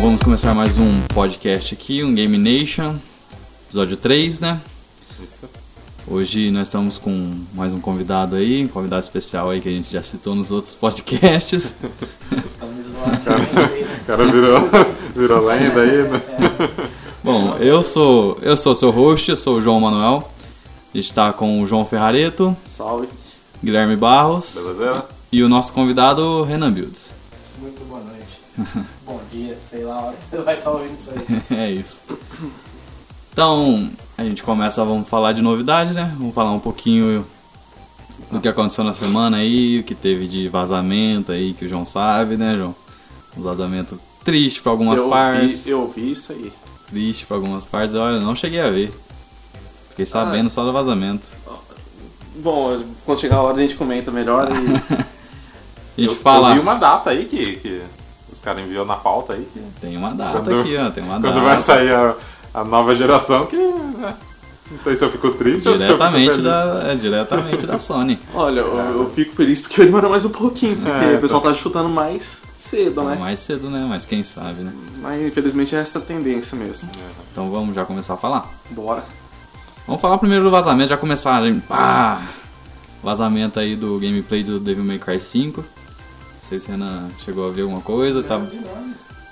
vamos começar mais um podcast aqui, um Game Nation, episódio 3, né? Isso. Hoje nós estamos com mais um convidado aí, um convidado especial aí que a gente já citou nos outros podcasts. Estamos zoando também, né? O cara virou, virou lenda aí, né? Bom, eu sou eu sou seu host, eu sou o João Manuel. A gente está com o João Ferrareto, Salve. Guilherme Barros Beleza? e o nosso convidado Renan Builds. Muito. Bom dia, sei lá a hora que você vai estar ouvindo isso aí. é isso. Então, a gente começa, vamos falar de novidade, né? Vamos falar um pouquinho do que aconteceu na semana aí, o que teve de vazamento aí, que o João sabe, né, João? Um vazamento triste pra algumas eu partes. Vi, eu vi isso aí. Triste pra algumas partes. Olha, eu não cheguei a ver. Fiquei sabendo só do vazamento. Bom, quando chegar a hora a gente comenta melhor e... A gente eu, fala. eu vi uma data aí que, que os caras enviou na pauta aí que Tem uma data Quando- aqui, ó. Tem uma quando data. vai sair a, a nova geração que. né, não sei se eu fico triste ou se eu fico Diretamente feliz. da, é, diretamente da Sony. Olha, eu, eu fico feliz porque vai demorar mais um pouquinho, porque É, o pessoal tá chutando mais cedo, né? Mais cedo, né? Mas quem sabe, né? Mas infelizmente é essa a tendência mesmo. Então vamos já começar a falar. Bora. Vamos falar primeiro do vazamento, já começar. gente. Pá! Vazamento aí do gameplay do Devil May Cry 5. Não sei se a Renan chegou a ver alguma coisa. Tá,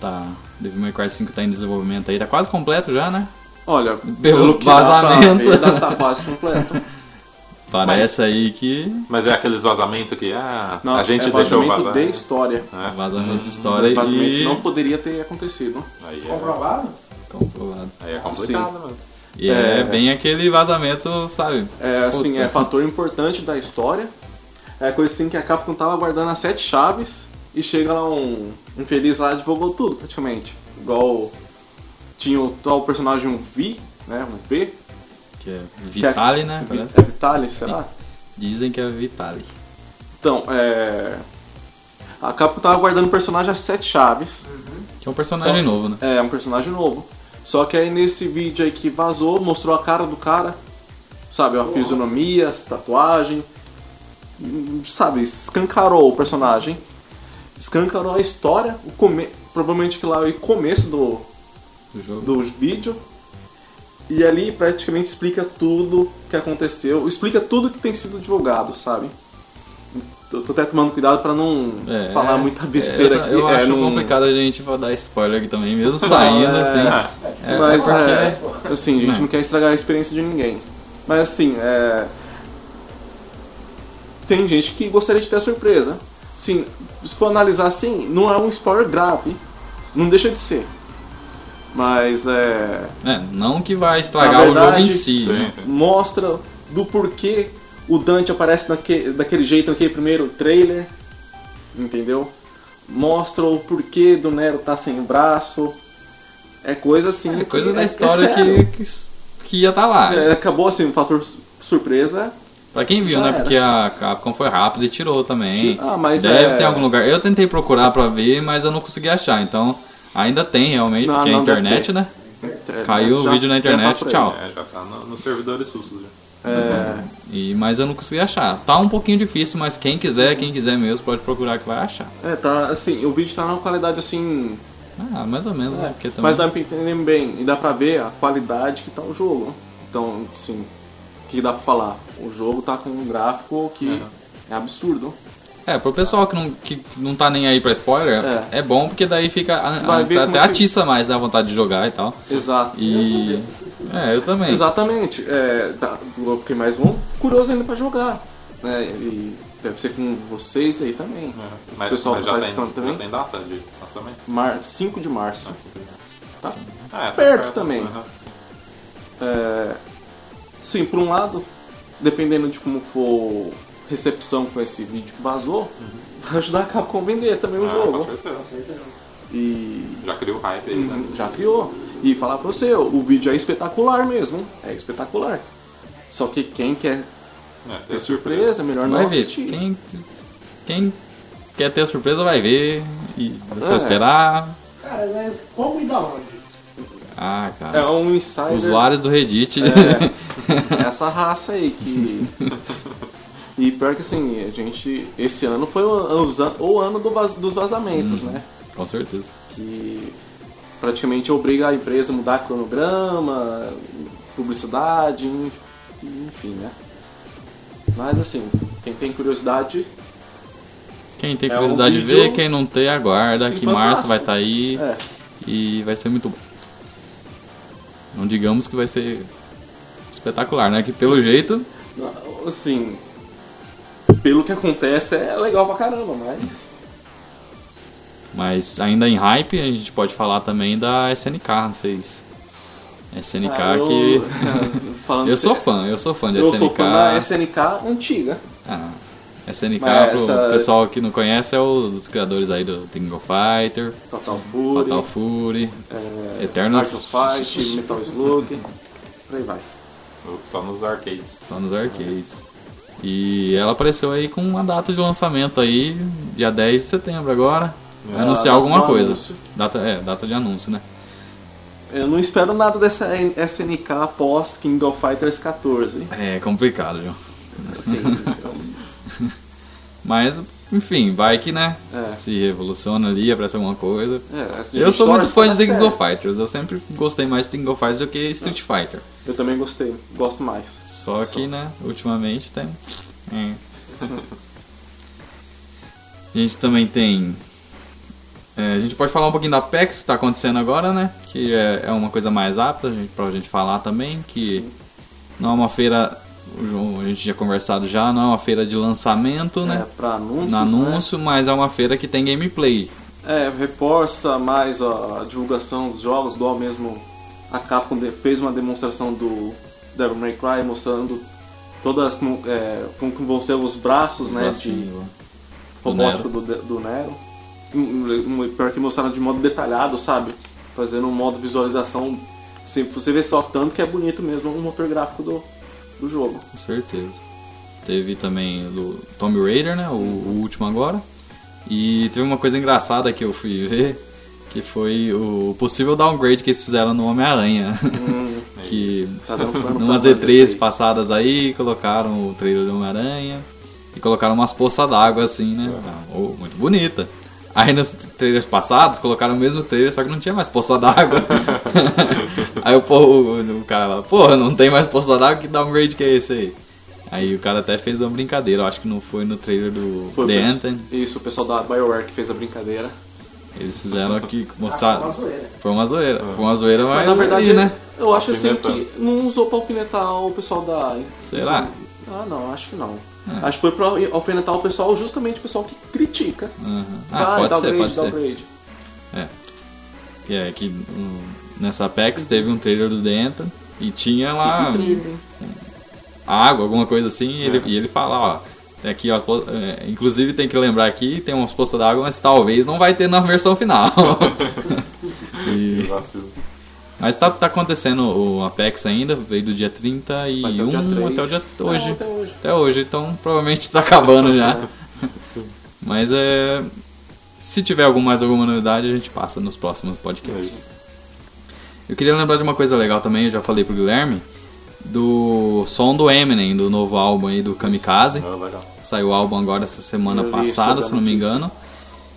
tá, Devil May Cry 5 tá em desenvolvimento aí, tá quase completo já, né? Olha, Pelo que dá pra vazamento. ver, dá- tá quase completo. Parece aí que. Mas é aqueles vazamentos que ah, Não, a gente é deixou vazamento vazar. de história. É. Vazamento de história vazamento e. que não poderia ter acontecido. Aí é, Comprovado? Comprovado. aí é complicado, mano. E é, É. bem aquele vazamento, sabe? É, assim, Puta. é fator importante da história. É coisa assim que a Capcom tava guardando as sete chaves e chega lá um infeliz lá e divulgou tudo, praticamente. Igual tinha o tal personagem um V, né? Um V. Que é Vitali, né? Vi- Parece. É Vitali, será? Dizem que é Vitali. Então, é. A Capcom tava guardando o personagem as sete chaves. Que é um personagem Só- novo, né? É, um personagem novo. Só que aí nesse vídeo aí que vazou, mostrou a cara do cara, sabe, a fisionomia, as tatuagem, sabe, escancarou o personagem, escancarou a história, o come... provavelmente que lá é o começo do, Do do vídeo, e ali praticamente explica tudo que aconteceu, explica tudo que tem sido divulgado, sabe. Eu tô até tomando cuidado pra não É, falar muita besteira eu, aqui. Eu é, acho não- complicado a gente dar spoiler aqui também, mesmo saindo é. assim. É, Mas é é, assim, a gente Não. não quer estragar a experiência de ninguém. Mas assim, é... tem gente que gostaria de ter a surpresa. Sim, se for analisar assim, não é um spoiler grave. Não deixa de ser. Mas é. É, não que vai estragar Na o jogo verdade, em si, né? Mostra do porquê o Dante aparece naque, daquele jeito naquele primeiro trailer. Entendeu? Mostra o porquê do Nero tá sem braço. É coisa assim. É coisa da é- é história sério. que, que, que ia estar lá. É, acabou assim, o fator su- surpresa. Pra quem viu, Já né? era. Porque a Capcom foi rápido e tirou também. Ah, mas Deve é- ter algum lugar. Eu tentei procurar pra ver, mas eu não consegui achar. Então, ainda tem realmente, Não, porque é a não internet, ter. né? É, Caiu o já vídeo na internet, tchau. É, já tá no- nos servidores russos já. É, E, mas eu não consegui achar. Tá um pouquinho difícil, mas quem quiser, quem quiser mesmo, pode procurar que vai achar. é, tá, assim, o vídeo tá numa qualidade assim. Ah, mais ou menos, né? Porque também... Mas dá pra entender bem, e dá pra ver a qualidade que tá o jogo. Então, assim, o que dá pra falar? O jogo tá com um gráfico que é absurdo. É, pro pessoal que não, que não tá nem aí pra spoiler, é, É. bom porque daí fica. a- a- até que- atiça mais da vontade de jogar e tal. Exato. E. É, eu também. Exatamente. É, tá, eu fiquei mais um, curioso ainda pra jogar. Né? E deve ser com vocês aí também. É. Mas, pessoal mas que já, tá tem, também? já tem data de lançamento? Mar 5 de março. Tá? Ah, é, tá Perto também. Aham. É, sim, por um lado, dependendo de como for recepção com esse vídeo que vazou, vai ajudar a Capcom a vender também o Ah, jogo. com certeza. E Já criou hype aí, né? já criou. E falar pra você, o vídeo é espetacular mesmo. É espetacular. Só que quem quer É, ter surpresa, é melhor Vai não ver. assistir. Quem, quem quer ter a surpresa vai ver. E é só É. esperar. Cara, mas como e da onde? Ah, cara. É um insider. Usuários do Reddit. É, essa raça aí que. E pior que assim, a gente. Esse ano foi o, ano do vaz- dos vazamentos, Uhum. né? Com certeza. Que praticamente obriga a empresa a mudar cronograma, publicidade, enfim, né? Mas assim, quem tem curiosidade, Quem tem É um curiosidade de vídeo- ver, quem não tem, aguarda, que março vai estar aí é, e vai ser muito bom. Não digamos que vai ser espetacular, né? Que pelo jeito, assim, pelo que acontece é legal pra caramba, mas mas ainda em hype, a gente pode falar também da SNK, não sei se. SNK Ah, eu- que. Eu sou fã, eu sou fã de Eu SNK. sou fã da SNK antiga. Ah, SNK, Mas pro essa- pessoal que não conhece, é os criadores aí do King of Fighter, Total Fury, Fatal Fury, é, Eternos- Art of Fight, Metal Slug, por aí vai. Só nos arcades. só nos arcades. E ela apareceu aí com uma data de lançamento aí, dia 10 de setembro agora. Vai É, anunciar data alguma coisa. anúncio. Data, é, data de anúncio, né? Eu não espero nada dessa SNK após King of Fighters 14. É complicado, João. Assim, Mas, enfim, vai que, né? É. Se revoluciona ali, aparece alguma coisa. é, assim, Eu sou muito fã de dar King of certo. Fighters. Eu sempre gostei mais de King of Fighters do que Street Fighter. Eu também gostei, gosto mais. Só que, né, ultimamente tem. é. A gente também tem. é, a gente pode falar um pouquinho da PEX que está acontecendo agora, né? Que é, é uma coisa mais apta pra gente falar também. Que não é uma feira. O João- A gente tinha conversado já, não é uma feira de lançamento, É, né? pra anúncios, No anúncio, mas é uma feira que tem gameplay. né? É, reforça mais a divulgação dos jogos, igual mesmo a Capcom fez uma demonstração do Devil May Cry mostrando todas como, é, como vão ser os braços, né, de bracinho, do robótico do, do Nero. Pior que mostraram de modo detalhado, sabe? Fazendo um modo visualização. Assim, você vê só tanto que é bonito mesmo o motor gráfico do, do jogo. Com certeza. Teve também do Tomb Raider, né? O, o último agora. E teve uma coisa engraçada que eu fui ver, que foi o possível downgrade que eles fizeram no Homem-Aranha. Hum, que tá numas pra banda E3 isso aí. passadas aí, colocaram o trailer do Homem-Aranha e colocaram umas poças d'água assim, né? Ah, oh, muito bonita. Aí nos trailers passados colocaram o mesmo trailer, só que não tinha mais poça d'água. aí o, povo, o, cara lá, porra, não tem mais poça d'água, que downgrade que é esse aí? Aí o cara até fez uma brincadeira, eu acho que não foi no trailer do Foi The Anthem. Isso, o pessoal da BioWare que fez a brincadeira. Eles fizeram aqui, Ah, uma zoeira. Foi uma zoeira. Foi uma zoeira, mas, Mas na verdade, aí, né? eu acho assim que não usou pra alfinetar o pessoal da. Será? Ah, não, acho que não. É. Acho que foi pra alfinetar o pessoal, justamente o pessoal que critica. Aham. Ah, Vai, pode ser, downgrade, pode ser. downgrade. Que é que um, nessa PEX teve um trailer do Anthem e tinha lá água, alguma coisa assim, e ele, e ele fala, ó. Tem aqui, ó, é, inclusive tem que lembrar aqui, tem umas poças d'água, mas talvez não vai ter na versão final. E- mas tá, tá acontecendo o Apex ainda, veio do dia 31 Vai até o dia até o dia três. hoje. Não, até hoje. Até hoje, então provavelmente tá acabando já. Mas é. Se tiver algum, mais alguma novidade, a gente passa nos próximos É podcasts. isso. Eu queria lembrar de uma coisa legal também, eu já falei pro Guilherme, do som do Eminem, do novo álbum aí do Kamikaze. Ah, legal. Saiu o álbum agora essa semana Eu passada, se não me engano.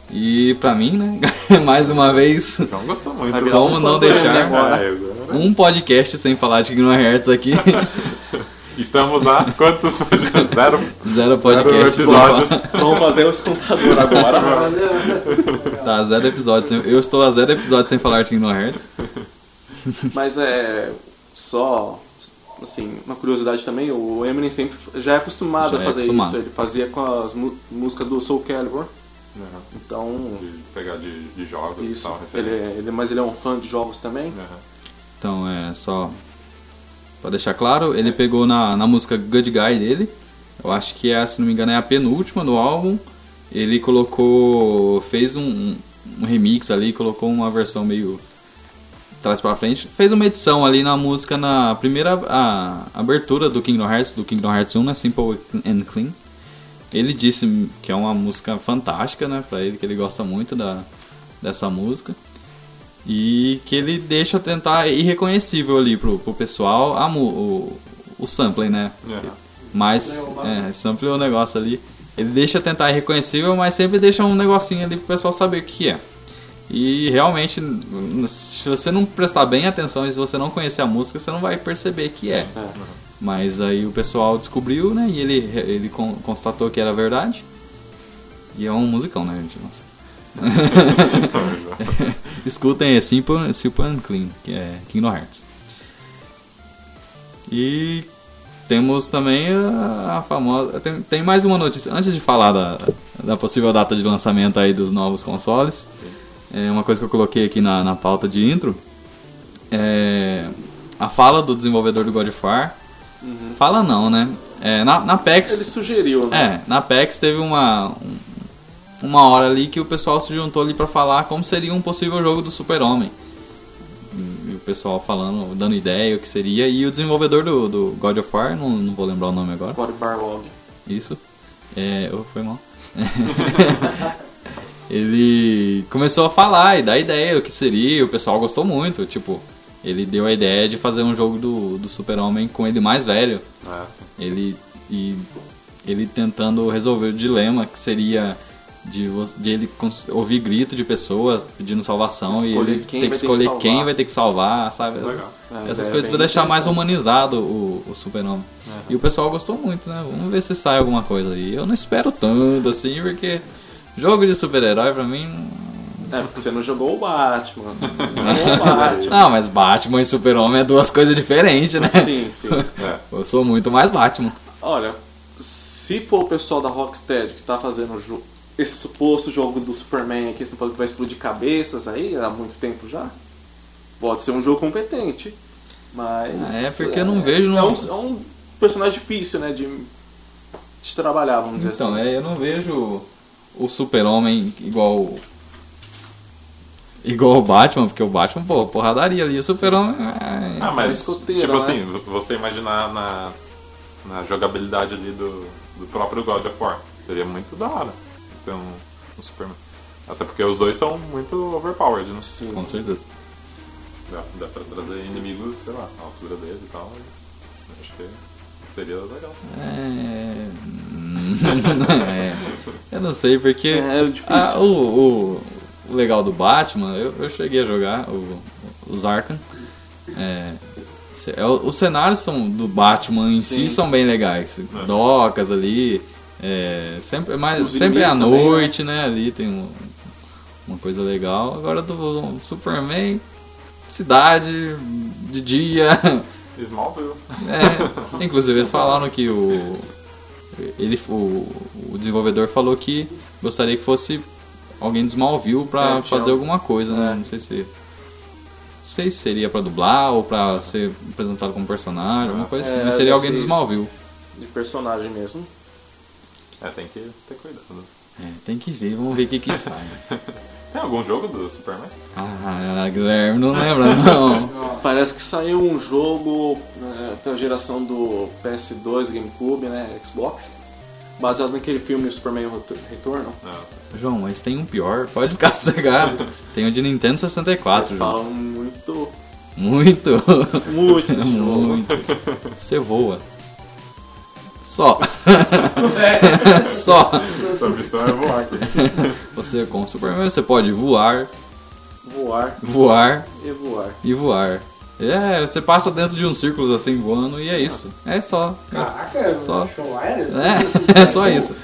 E pra mim, né, mais uma vez, Não gostou muito. Como um não deixar? agora. É, um podcast sem falar de Hearts aqui. Estamos a quantos? Zero, Zero podcast sem episódios. Vamos fazer esse contador agora. Tá, zero episódios. Eu estou a zero episódios sem falar de Hearts. Mas é só assim, uma curiosidade também, o Eminem sempre já é acostumado Já a é fazer acostumado. isso. Ele fazia com as músicas do Soul Calibur. Aham. Então, De pegar de, de jogos e isso. tal, Ele, referência. é- ele, mas ele é um fã de jogos também. Aham. Então é só pra deixar claro, ele pegou na, na música Good Guy dele. Eu acho que é, se não me engano, é a penúltima do álbum. Ele colocou. fez um, um, um remix ali, colocou uma versão meio trás pra frente. Fez uma edição ali na música na primeira a, abertura do Kingdom Hearts, do Kingdom Hearts 1, né? Simple and Clean. Ele disse que é uma música fantástica, né? Pra ele, que ele gosta muito da, dessa música. E que ele deixa tentar irreconhecível ali pro, pro pessoal a, o, o sampling, né? Aham. Mas, é, sample o negócio ali. Ele deixa tentar irreconhecível, mas sempre deixa um negocinho ali pro pessoal saber o que é. E realmente, se você não prestar bem atenção e se você não conhecer a música, você não vai perceber que é. É. Mas aí o pessoal descobriu, né? E ele, ele con- constatou que era verdade. E é um musicão, né, gente? Nossa. Escutem, é Simple, Simple and Clean, que é Kingdom Hearts. E temos também a, a famosa. Tem, tem mais uma notícia. Antes de falar da, da possível data de lançamento aí dos novos consoles, é uma coisa que eu coloquei aqui na, na pauta de intro. É a fala do desenvolvedor do God of War. Fala não, né? É, na, na PEX. Ele sugeriu, né? É, na PEX teve uma, um- uma hora ali que o pessoal se juntou ali pra falar como seria um possível jogo do Super-Homem. E o pessoal falando, dando ideia o que seria. E o desenvolvedor do, do God of War, não, não vou lembrar o nome agora. Cory Barlog. Isso. É, oh, foi mal. ele começou a falar e dar ideia o que seria, o pessoal gostou muito. Tipo, ele deu a ideia de fazer um jogo do, do Super-Homem com ele mais velho. Ah, sim. Ele e ele tentando resolver o dilema que seria de, de ele ouvir grito de pessoas pedindo salvação e Escolher ele quem ter que ter que escolher salvar. quem vai ter que salvar, sabe? Legal. É, Essas é coisas bem pra deixar mais humanizado o, o super-homem. E o pessoal gostou muito, né? Vamos ver se sai alguma coisa aí. Eu não espero tanto assim, porque jogo de super-herói pra mim. É, porque você não jogou o Batman. Você não jogou o Batman. Não, mas Batman e super-homem é duas coisas diferentes, né? Sim, sim. É. Eu sou muito mais Batman. Olha, se for o pessoal da Rocksteady que tá fazendo esse suposto jogo do Superman aqui, você falou que vai explodir cabeças aí há muito tempo já, pode ser um jogo competente. Mas. É porque eu não vejo É um, é um personagem difícil, né? De, de trabalhar, vamos dizer Então, assim. é, eu não vejo o super-homem igual. Igual o Batman, porque o Batman, pô, porradaria ali. O super-homem. é, Ah, mas, tipo né? assim, você imaginar na, na jogabilidade ali do, do próprio God of War. Seria muito da hora. Então, o Superman. Até porque os dois são muito overpowered, né? Sim. Com certeza. Dá, dá pra trazer inimigos, sei lá, na altura dele e tal. Acho que seria legal. É... é. Eu não sei, porque. É, é difícil. Ah, o, o, legal do Batman, eu, eu cheguei a jogar o, os Arkham. É, é, os cenários são, do Batman em Sim. si são bem legais. Docas ali. É, sempre, mas Os sempre é à também, noite, né? Ali tem um- uma coisa legal. Agora do Superman, cidade, de dia. Smallville. É, inclusive eles falaram que o, ele, o, o desenvolvedor falou que gostaria que fosse alguém de Smallville pra É, fazer um- alguma coisa, né? é. Não sei se. Não sei se seria pra dublar ou pra ser apresentado como personagem, alguma coisa assim. É, Mas seria alguém de. Smallville. De personagem mesmo. É, tem que ter cuidado. É, tem que ver, vamos ver o que que sai. Tem algum jogo do Superman? Ah, Guilherme, não lembra não. Parece que saiu um jogo né, pela geração do PS2, GameCube, né, Xbox, baseado naquele filme Superman Retorno. Não. João, mas tem um pior, pode ficar sossegado. Tem o de Nintendo 64, Eles João. falam muito, Muito. muito. Muito. Você voa. Só. Só. Essa missão é voar aqui. Você com o Superman você pode voar, Voar voar e voar. e voar. É, você passa dentro de uns círculos assim voando e é isso. É só. Caraca, Só. show aéreo? É, é só isso.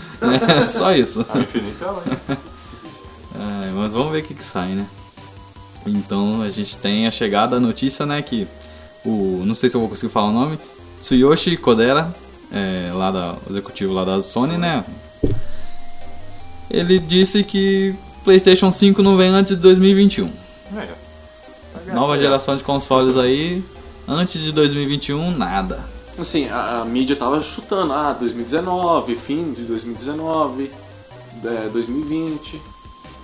É só isso. É, mas vamos ver o que, que sai, né? Então a gente tem a chegada, a notícia, né? Que o. Não sei se eu vou conseguir falar o nome. Tsuyoshi Kodera, é, lá da, o executivo lá da Sony, né? Ele disse que PlayStation 5 não vem antes de 2021. É. Nova geração de consoles aí, antes de 2021, nada. Assim, a, a mídia tava chutando, ah, 2019, fim de 2019, é, 2020.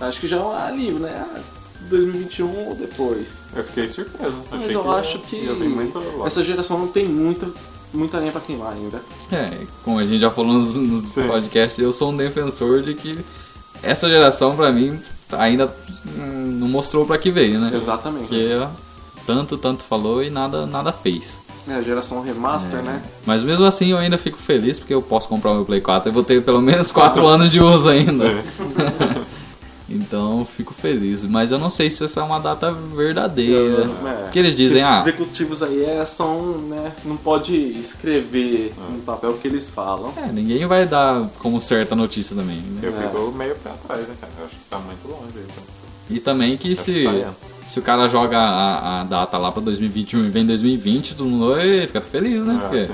Acho que já é um alívio, né? Ah, 2021 ou depois. Eu fiquei surpreso. Mas Achei eu ia- acho que essa geração não tem muita, muita lenha pra queimar ainda. É, como a gente já falou nos, nos podcasts, eu sou um defensor de que essa geração, pra mim, ainda não mostrou pra que veio, né? Exatamente. Porque tanto, tanto falou e nada, nada fez. É, a geração remaster, né? Mas mesmo assim eu ainda fico feliz porque eu posso comprar o meu Play 4 e vou ter pelo menos 4 anos de uso ainda. Então fico feliz. Mas eu não sei se essa é uma data verdadeira. É. Porque eles dizem, Esses ah, executivos aí é, são, né, não pode escrever no papel o que eles falam. é, ninguém vai dar como certa notícia também. né? Eu É. fico meio pé atrás, né, cara? Eu acho que tá muito longe aí. então. E também que se, antes. se o cara joga a, a data lá pra 2021 e vem 2020, todo mundo "Ê", fica feliz, né? É, Porque sim.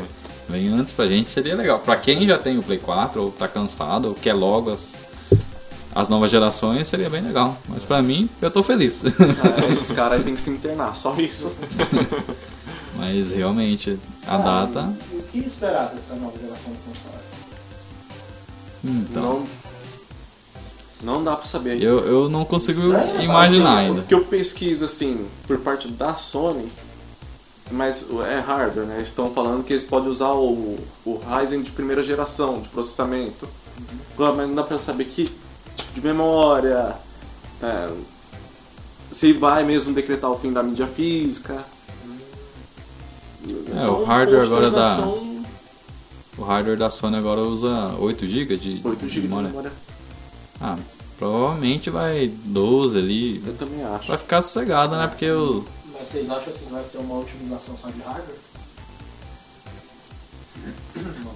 vem antes pra gente seria legal. Pra quem já tem o Play 4 ou tá cansado ou quer logo as, as novas gerações, seria bem legal. Mas pra mim, eu tô feliz. É, esses caras aí tem que se internar, só isso. Mas realmente, a Ah, data. e O que esperar dessa nova geração de console? Então, Não, não dá pra saber. eu, eu não consigo Estranho, imaginar Assim, ainda. O que eu pesquiso, assim, por parte da Sony, mas é hardware, né? Eles estão falando que eles podem usar o, o Ryzen de primeira geração de processamento. Agora, Mas não dá pra saber que de memória, é, se vai mesmo decretar o fim da mídia física. É, o hardware agora interrogação, O hardware da Sony agora usa 8 GB de, 8 de GB de memória. memória. Ah, provavelmente vai 12 ali. Eu também acho. Pra ficar sossegado, né? Porque o. Mas vocês acham assim, vai ser uma otimização só de hardware?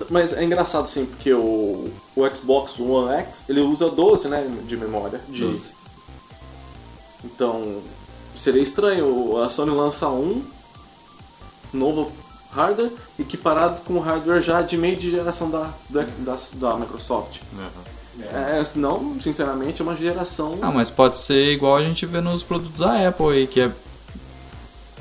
Mas é engraçado assim, porque o, o Xbox One X, ele usa 12, né, de memória. De, 12. Então, seria estranho a Sony lança um novo hardware equiparado com o hardware já de meio de geração da, da, da, da Microsoft. Uhum. É, senão, sinceramente, é uma geração... Ah, mas pode ser igual a gente vê nos produtos da Apple aí, que é.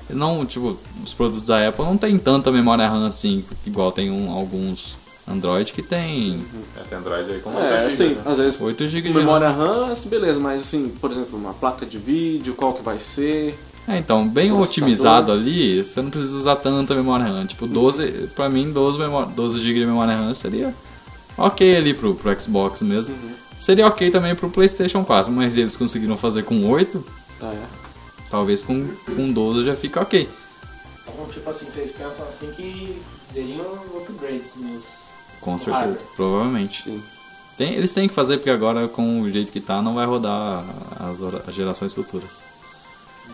Não, tipo, os produtos da Apple não tem tanta memória RAM assim, igual tem um, alguns Android que tem É, tem Android aí com é, 8 assim, GB, né? às vezes 8 GB de memória RAM. RAM, assim, beleza, mas assim, por exemplo, uma placa de vídeo, qual que vai ser... É, então, bem otimizado ali, você não precisa usar tanta memória RAM. Tipo, 12, pra mim, 12, memória, 12 GB de memória RAM seria ok ali pro, pro Xbox mesmo. Seria ok também pro PlayStation 4, mas eles conseguiram fazer com 8, É. talvez com, com 12 já fica ok. Então, tipo assim, vocês pensam assim que teriam upgrades nos. Com No certeza, hardware. provavelmente. Sim. Tem, eles têm que fazer porque agora, com o jeito que tá, não vai rodar as, as gerações futuras.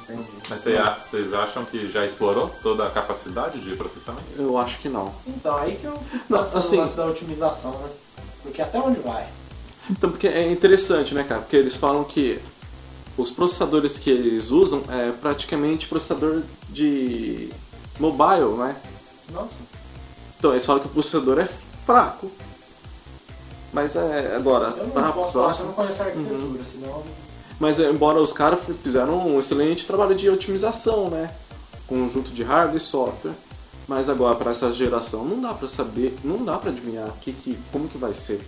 Entendi. Mas cê- vocês acham que já explorou toda a capacidade de processamento? Eu acho que não. Então, aí que eu Não, assim- lance da otimização, né? Porque até onde vai? Então, porque é interessante, né, cara? Porque eles falam que os processadores que eles usam é praticamente processador de mobile, né? Nossa. Então, eles falam que o processador é fraco. Mas é agora, Eu para não posso falar eu não conheço a arquitetura, Uhum. senão. Mas é, embora os caras fizeram um excelente trabalho de otimização, né? Conjunto de hardware e software. Mas agora para essa geração não dá pra saber, não dá pra adivinhar que, que, como que vai ser.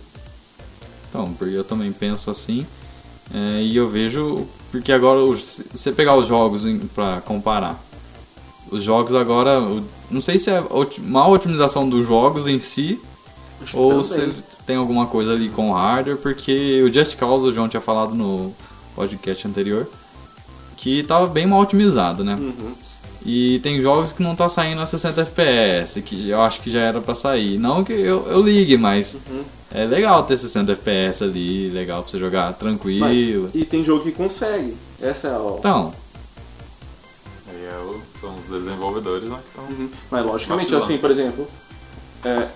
Então, porque eu também penso assim. é, e eu vejo. Porque agora, se você pegar os jogos pra comparar. Os jogos agora. Não sei se é mal otimização dos jogos em si. Acho Ou se tem alguma coisa ali com o hardware. Porque o Just Cause, o João tinha falado no podcast anterior. Que tava bem mal otimizado, né? Uhum. E tem jogos que não tá saindo a 60 FPS, que eu acho que já era pra sair. Não que eu, eu ligue, mas Uhum. é legal ter 60 FPS ali, legal pra você jogar tranquilo. Mas, e tem jogo que consegue. Essa é a. Então, Aí é o- são os desenvolvedores, né? Que estão Uhum. Mas logicamente, Vacilando. assim, por exemplo, é,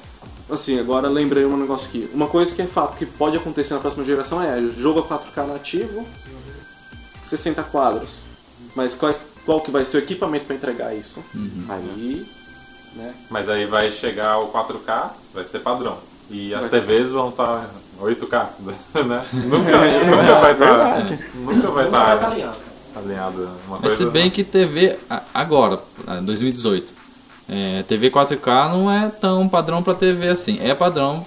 assim, agora lembrei um negócio aqui. Uma coisa que é fato que pode acontecer na próxima geração é jogo a 4K nativo, 60 quadros. Mas qual, qual que vai ser o equipamento para entregar isso? Aí, né? Mas aí vai chegar o 4K, vai ser padrão. E as Vai ser. TVs vão estar 8K, né? Nunca, nunca vai estar. verdade. Nunca vai estar estar alinhado. alinhado uma mas coisa. se bem que TV, agora, ah, 2018, é, TV 4K não é tão padrão pra TV assim. É padrão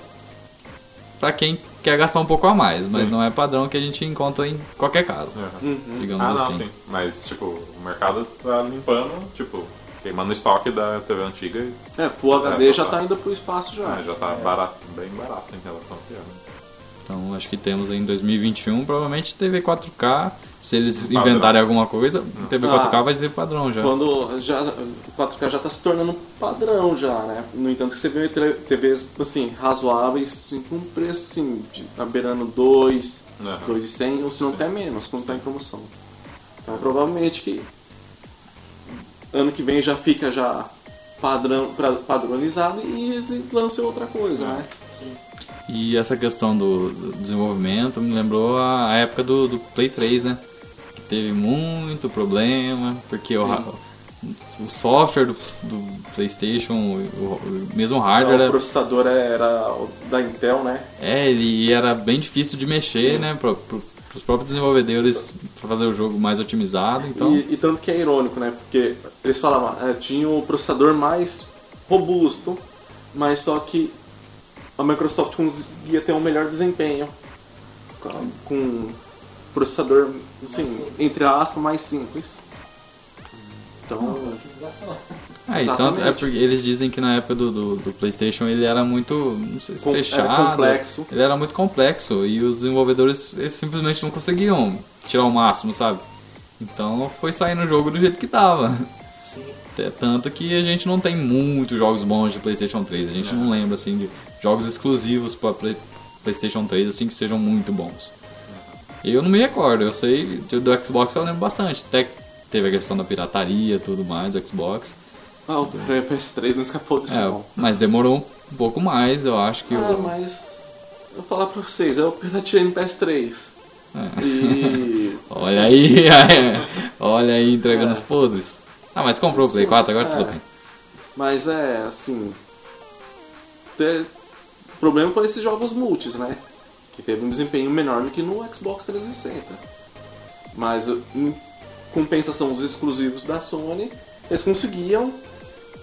pra quem quer gastar um pouco a mais, mas Sim. não é padrão que a gente encontra em qualquer caso, Uhum. Uhum. digamos Ah, não, assim. sim. Mas, tipo, o mercado tá limpando, tipo, queimando o estoque da TV antiga e É, Full HD É, já só tá tá. indo pro espaço já. ah, já tá barato, bem barato em relação ao que era. Então acho que temos em 2021 provavelmente TV 4K. Se eles Padrão. inventarem alguma coisa, TV Ah. 4K vai ser padrão já. Quando já, o 4K já tá se tornando padrão já, né? No entanto que você vê TVs, assim, razoáveis, assim, com um preço, assim, de, tá beirando 2, Aham. 2,100 ou se não até menos, quando está em promoção. Então provavelmente que ano que vem já fica já padrão, pra- padronizado e eles lançam outra coisa, né? E essa questão do, do desenvolvimento me lembrou a, a época do, do Play 3, né? Teve muito problema, porque o, o software do, do PlayStation, o, o mesmo o hardware, era, processador era o da Intel, né? é, ele era bem difícil de mexer, Sim. né? Para os próprios desenvolvedores pra fazer o jogo mais otimizado, então... E, e tanto que é irônico, né? Porque eles falavam, é, tinha o processador mais robusto, mas só que a Microsoft conseguia ter um melhor desempenho com, com um processador, simples. entre aspas, mais simples. Então. É, e tanto, é porque eles dizem que na época do, do, do PlayStation ele era muito não sei se Com- era fechado, complexo. ele era muito complexo e os desenvolvedores eles simplesmente não conseguiam tirar o máximo, sabe? Então foi sair no jogo do jeito que tava. Sim. Tanto que a gente não tem muitos jogos bons de PlayStation 3, a gente não lembra assim de jogos exclusivos para PlayStation 3 assim que sejam muito bons. Eu não me recordo, eu sei do Xbox eu lembro bastante, até teve a questão da pirataria, tudo mais, do Xbox. ah, o PS3 não escapou disso É, não. mas demorou um pouco mais, eu acho que Ah, o. mas eu vou falar pra vocês, eu pirateei no PS3. E. Olha aí, olha aí entregando É. os podres. Ah, mas comprou o Play 4, agora É. tudo bem. Mas é, assim. O problema foi esses jogos multis, né? Que teve um desempenho menor do que no Xbox 360. Mas em compensação, os exclusivos da Sony, eles conseguiam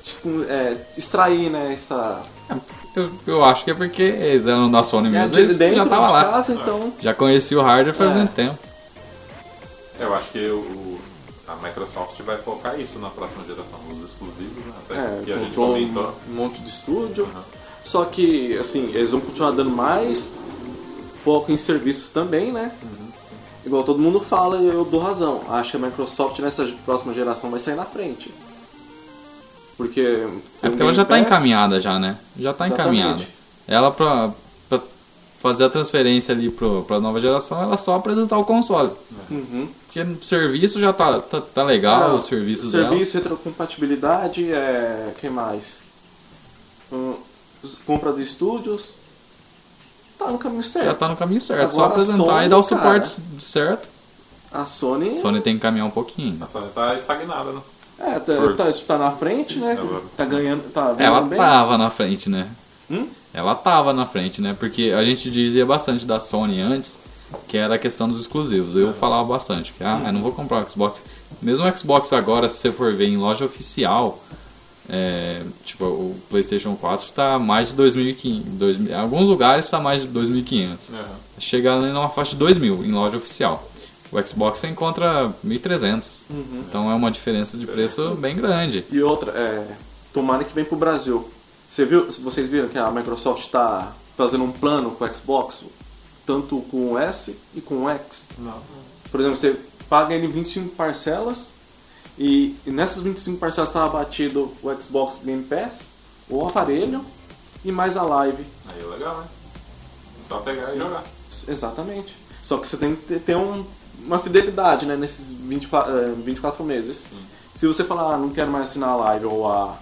tipo, é, extrair né, essa. Eu, eu acho que é porque eles eram da Sony mesmo, é, eles dentro já tava lá. casa, então. Já conheci o hardware faz É. muito tempo. Eu acho que o, a Microsoft vai focar isso na próxima geração, os exclusivos, né? Até É, que a gente comentou. um, um monte de estúdio. Aham. Só que, assim, eles vão continuar dando mais foco em serviços também, né? Igual todo mundo fala e eu dou razão. Acho que a Microsoft nessa próxima geração vai sair na frente. Porque. É porque ela já tá encaminhada já, né? Já tá Exatamente. encaminhada. Ela pra, pra fazer a transferência ali pro, pra nova geração, ela só apresentar o console. Uhum. Porque no serviço já tá, tá, tá legal, Ah, os serviços dela. Serviço, retrocompatibilidade, é. Quem mais? Hum, compra de estúdios. Tá no caminho certo. Já tá no caminho certo, só Agora a apresentar Sony, e dar o cara. suporte certo. A Sony. Sony tem que caminhar um pouquinho. A Sony tá estagnada, né? É, tá, Por- tá, tá na frente, né? Ela- Tá ganhando. Tá Ela bem. tava na frente, né? Hum? Ela tava na frente, né? Porque a gente dizia bastante da Sony antes, que era a questão dos exclusivos. Eu falava bastante, que ah, eu não vou comprar o Xbox. Mesmo o Xbox agora, se você for ver em loja oficial, é, tipo, o PlayStation 4 está mais de 2.500. 2.000 Em alguns lugares está mais de 2.500. Aham. Chega ali numa faixa de 2.000 em loja oficial. O Xbox você encontra 1.300. Uhum. Então é uma diferença de preço bem grande. E outra, é, tomara que vem pro Brasil. Você viu, vocês viram que a Microsoft está fazendo um plano com o Xbox, tanto com o S e com o X. Não. Por exemplo, você paga ele em 25 parcelas e, e nessas 25 parcelas está abatido o Xbox Game Pass, o aparelho e mais a live. Aí é legal, né? Só pegar Sim. e jogar. Exatamente. Só que você tem que ter, um- uma fidelidade né, nesses 24, eh, 24 meses. Se você falar, ah, não quero mais assinar a live ou a,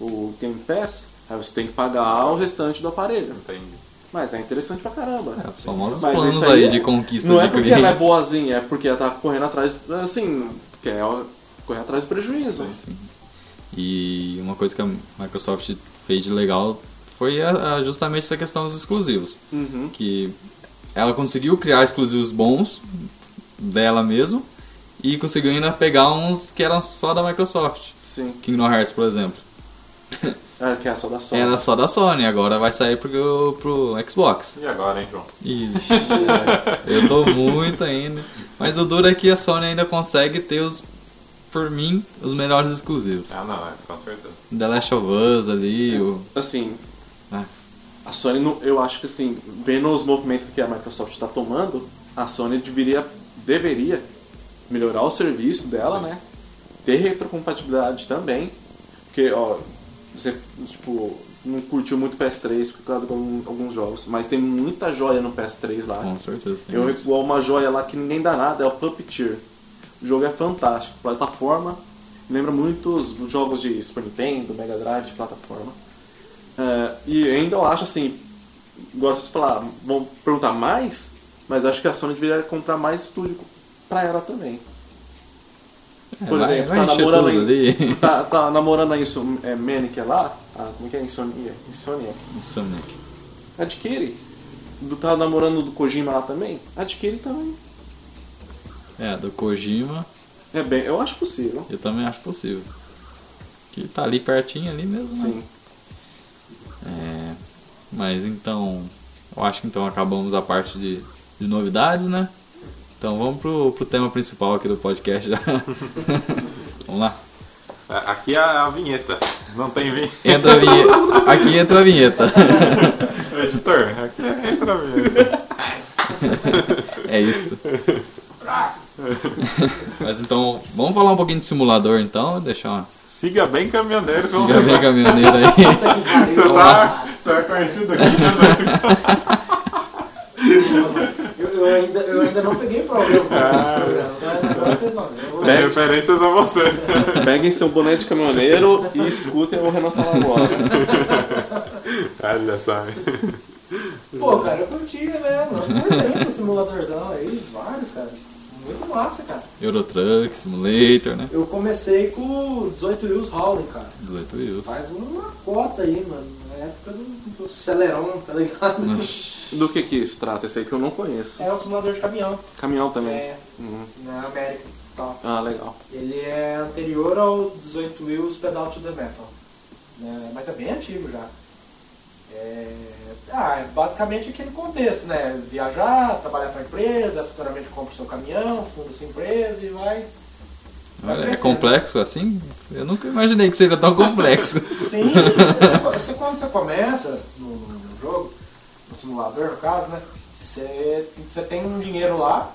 o Game Pass, aí você tem que pagar o restante do aparelho. Entendi. Mas é interessante pra caramba. É, os famosos planos aí é- de conquista Não de é porque cliente. ela é boazinha, é porque ela tá correndo atrás, assim, quer correr atrás do prejuízo. Sim. E uma coisa que a Microsoft fez de legal foi a- a- justamente essa questão dos exclusivos. Uhum. Que ela conseguiu criar exclusivos bons dela mesmo e conseguiu ainda pegar uns que eram só da Microsoft. Sim. Kingdom Hearts, por exemplo. É, que é só da Sony. Era só da Sony, agora vai sair pro, pro Xbox. E agora, hein, João? Ixi, eu tô muito ainda. Mas o duro é que a Sony ainda consegue ter os, por mim, os melhores exclusivos. Ah, não, é, com certeza. The Last of Us ali, o. Assim, Ah, a Sony, não- eu acho que assim, vendo os movimentos que a Microsoft está tomando, a Sony deveria, deveria melhorar o serviço dela, né? Ter retrocompatibilidade também. Porque, ó, você, tipo, não curtiu muito PS3 por causa de alguns jogos, mas tem muita joia no PS3 lá. Com certeza tem Eu muito. igual uma joia lá que ninguém dá nada, é o Puppeteer. O jogo é fantástico, plataforma, lembra muitos jogos de Super Nintendo, Mega Drive de plataforma. É, e ainda eu acho assim, gosto de falar, vão perguntar mais, mas acho que a Sony deveria comprar mais estúdio pra ela também. Por exemplo, vai tá namorando, aí, tá, tá namorando a Inso, é, Manic lá, a, como é que é? Insomnia. Insomnia. Insomniac. Adquire. Do, tá namorando do Kojima lá também? Adquire também. É, do Kojima, É bem, eu acho possível. eu também acho possível. Que tá ali pertinho ali mesmo, né? Sim. É, mas então, eu acho que então acabamos a parte de, de novidades, né? Então vamos pro, pro tema principal aqui do podcast já. vamos lá. Aqui é a vinheta. Não tem vinheta. Entra a vinheta. Aqui entra a vinheta. Editor, aqui entra a vinheta. É isso. Próximo. Mas então, vamos falar um pouquinho de simulador então, deixar uma. Siga bem caminhoneiro. Siga bem caminhoneiro aí. Você tá, você é conhecido aqui, né? Eu, ainda, eu ainda não peguei agora vocês vão ver. Eu vou- É referências a você. Peguem seu boné de caminhoneiro e escutem o Renan falar agora. Olha só. Pô, cara, eu curti mesmo. Eu curti esse simuladorzão aí, vários, cara. Muito massa, cara. Eurotruck, Simulator, né? Eu comecei com o 18 Wheels Howling, cara. 18 wheels. Faz uma cota aí, mano. Na época do, do Celeron, tá ligado? Do que que se trata esse aí que eu não conheço? É um simulador de caminhão. Caminhão também. É, Uhum. na América. Top. Ah, legal. Ele é anterior ao 18 Wheels Pedal to the Metal. né? Mas é bem antigo já. É, ah, é basicamente aquele contexto, né? Viajar, trabalhar para a empresa, futuramente compra o seu caminhão, funda sua empresa e vai. vai Olha, é complexo assim? Eu nunca imaginei que seria tão complexo. Sim, você, quando você começa no, no- jogo, no simulador no caso, né? Você, você tem um dinheiro lá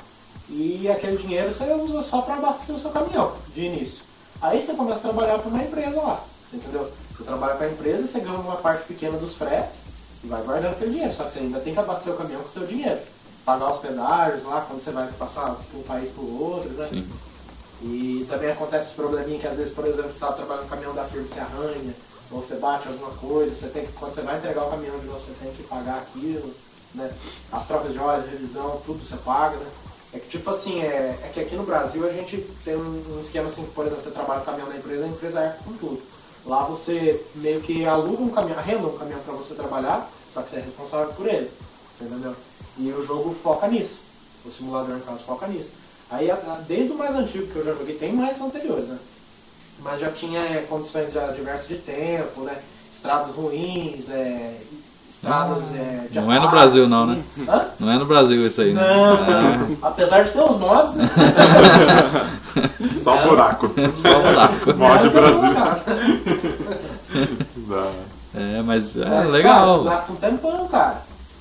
e aquele dinheiro você usa só para abastecer o seu caminhão de início. Aí você começa a trabalhar para uma empresa lá, você entendeu? Você trabalha para a empresa, você ganha uma parte pequena dos fretes e vai guardando aquele dinheiro. Só que você ainda tem que abastecer o caminhão com o seu dinheiro. Pagar os pedágios lá quando você vai passar de um país para o outro, né? Sim. E também acontece esse probleminha que às vezes, por exemplo, você está trabalhando no caminhão da firma, você arranha, ou você bate alguma coisa, você tem que, quando você vai entregar o caminhão de novo, você tem que pagar aquilo, né? As trocas de óleo, revisão, tudo você paga, né? É que tipo assim, é, é que aqui no Brasil a gente tem um, um esquema assim, por exemplo, você trabalha no caminhão da empresa, a empresa arca com tudo. Lá você meio que aluga um caminhão, arrenda um caminhão para você trabalhar, só que você é responsável por ele, você entendeu? E o jogo foca nisso, o simulador no caso foca nisso. Aí desde o mais antigo que eu já joguei, tem mais anteriores, né? Mas já tinha é, condições já diversas de tempo, né? Estradas ruins, é, estradas é, de Não é no Brasil não, assim. né? Hã? Não é no Brasil isso aí, né? Não, não. Apesar de ter os mods, né? Só buraco. Só buraco. Mod Não, Brasil. É, mas é Mas, legal. Cara, gasta um tempão, cara.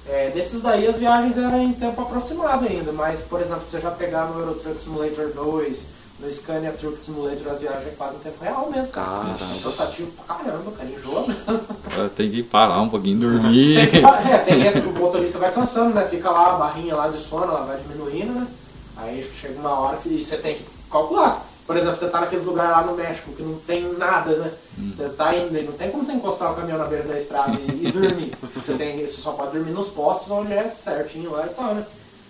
É, desses daí as viagens eram em tempo aproximado ainda, mas, por exemplo, se você já pegar no Euro Truck Simulator 2, no Scania Truck Simulator, as viagens fazem em tempo real mesmo, cara. Caramba. Cansativo pra caramba, cara, enjoa mesmo. Tem que parar um pouquinho, dormir. é, tem esse que o motorista vai cansando, né? Fica lá a barrinha lá de sono, ela vai diminuindo, né? Aí chega uma hora que você tem que calcular. Por exemplo, você tá naqueles lugares lá no México que não tem nada, né? Você tá indo, não tem como você encostar o caminhão na beira da estrada e, e dormir. Você, tem, você só pode dormir nos postos onde é certinho lá e tal, né?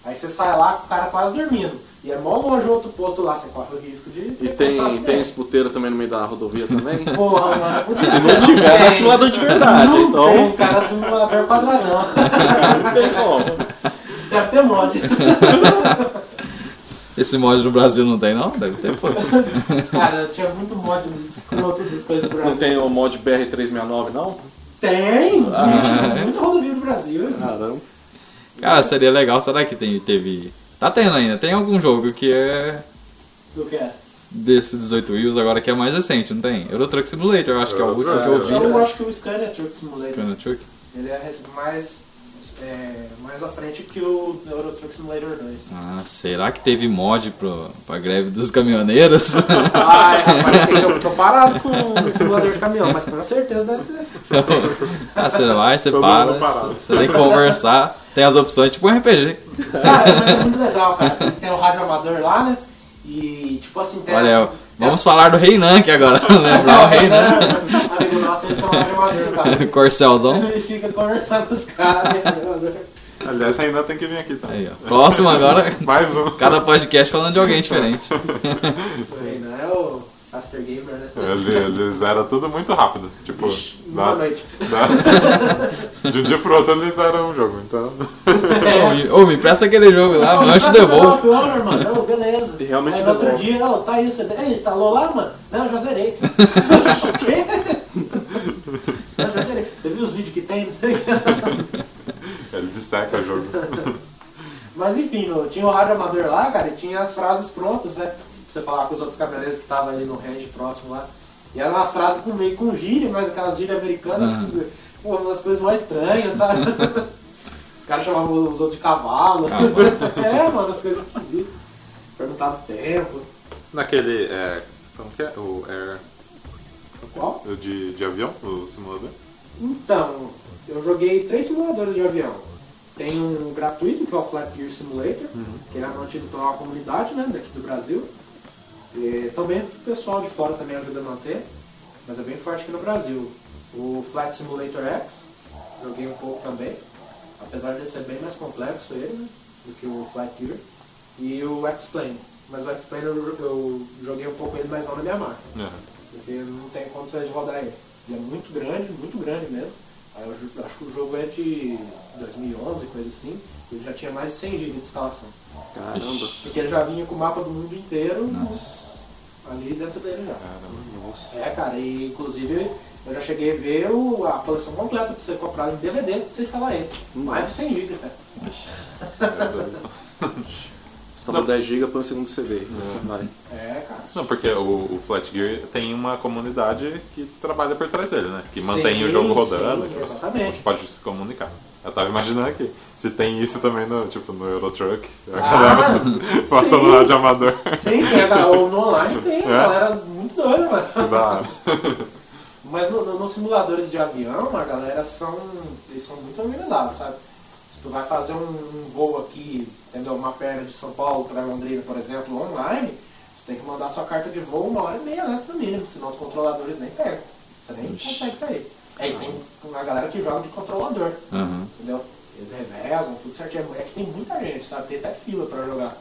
Aí você sai lá com o cara quase dormindo. E é mó longe outro posto lá, você corre o risco de. E tem, um tem esputeiro também no meio da rodovia também? Porra, mano. Se não tiver, não é simulador de verdade. Não então, tem, cara, simulador padrão. não tem como. Deve ter mod. Esse mod no Brasil não tem, não? Deve ter, pô. Cara, tinha muito mod escroto das coisas do Não Brasil. tem o mod BR-369, não? Tem! Ah. Muita rodovia do Brasil. Caramba. Cara, seria legal. Será que tem, teve. Tá tendo ainda. Tem algum jogo que é Do que é? desse 18 Wheels agora que é mais recente, não tem? Euro Truck Simulator, eu acho que é o último que eu vi. Eu acho que o Scania Truck Simulator, Scania Truck. ele é mais, é, mais à frente que o Euro Truck Simulator 2. Ah, será que teve mod pro, pra greve dos caminhoneiros? Ai, rapaz, eu tô parado com o simulador de caminhão, mas com certeza deve ter. ah, você vai, você Todo para, você tem que conversar, tem as opções, tipo um RPG. Cara, é muito legal, cara. Tem o rádio amador lá, né? E, tipo assim, tem Olha, as- vamos falar do Reinan aqui agora, lembrar o Reinan. Corcelzão. Ele fica conversando com os caras, né? Aliás, ainda tem que vir aqui também. Aí, ó. Próximo agora, Mais um. cada podcast falando de alguém diferente. O Renan é o Faster Gamer, né? Ele- Eles eram tudo muito rápido. Tipo, Boa da- noite. da- de um dia pro outro eles eram um jogo. Então, Ô, me- Ô, me presta aquele jogo lá, mas eu te devolvo. Honor, mano. Não, beleza. E realmente Aí no outro dia, ó, tá aí, você Ei, instalou lá, mano? Não, já zerei. o quê? Não, já zerei. Você viu os vídeos que tem? Ele disseca o jogo. Mas enfim, tinha o rádio amador lá, cara, e tinha as frases prontas, né? Você falar com os outros caminhoneiros que estavam ali no range próximo lá. E eram umas frases com meio com gíria, mas aquelas gírias americanas, Aham. assim, pô, umas coisas mais estranhas, sabe? Os caras chamavam os outros de cavalo. Cavalo. é, mano, as coisas esquisitas. Perguntavam o tempo. Naquele. É, como que é? O Air. Qual? O de, de avião, o simulador? Então, eu joguei três simuladores de avião. Tem um gratuito, que é o Flat Gear Simulator, que ele é mantido uma comunidade né, daqui do Brasil. E também o pessoal de fora também ajuda a manter, mas é bem forte aqui no Brasil. O Flat Simulator X, joguei um pouco também, apesar de ser bem mais complexo ele né, do que o Flat Gear. E o X-Plane, mas o X-Plane eu, eu joguei um pouco ele, mas não na minha máquina É. porque não tem condições de rodar ele. Ele é muito grande, muito grande mesmo. Eu acho que o jogo é de 2011, coisa assim. Ele já tinha mais de 100 GB de instalação. Caramba. Porque ele já vinha com o mapa do mundo inteiro Nossa. Ali dentro dele já. Caramba. Nossa. É, cara, e inclusive eu já cheguei a ver o- a coleção completa pra você comprar em DVD pra você instalar ele. Mais de 100 GB, cara. Você tava 10 GB, põe o segundo CV. Assim, vai. É, cara. Não, porque o, o Flat Gear tem uma comunidade que trabalha por trás dele, né? Que Sim, mantém o jogo rodando. sim, exatamente. você pode se comunicar. Eu tava imaginando aqui. Se tem isso também no, tipo, no Eurotruck, a Ah, galera sim. passando rádio amador. Sim, tem, a- o- no online tem, É? a galera muito doida, mano. Que da hora. Mas no- no- nos simuladores de avião, a galera são. Eles são muito organizados, sabe? Se tu vai fazer um, um voo aqui, entendeu? Uma perna de São Paulo para Londrina, por exemplo, online, tu tem que mandar sua carta de voo uma hora e meia antes no mínimo, senão os controladores nem pegam. Você nem Ixi. consegue sair. É, e tem uma galera que joga de controlador, Aham. entendeu? Eles revezam, tudo certinho. É que tem muita gente, sabe? Tem até fila pra jogar.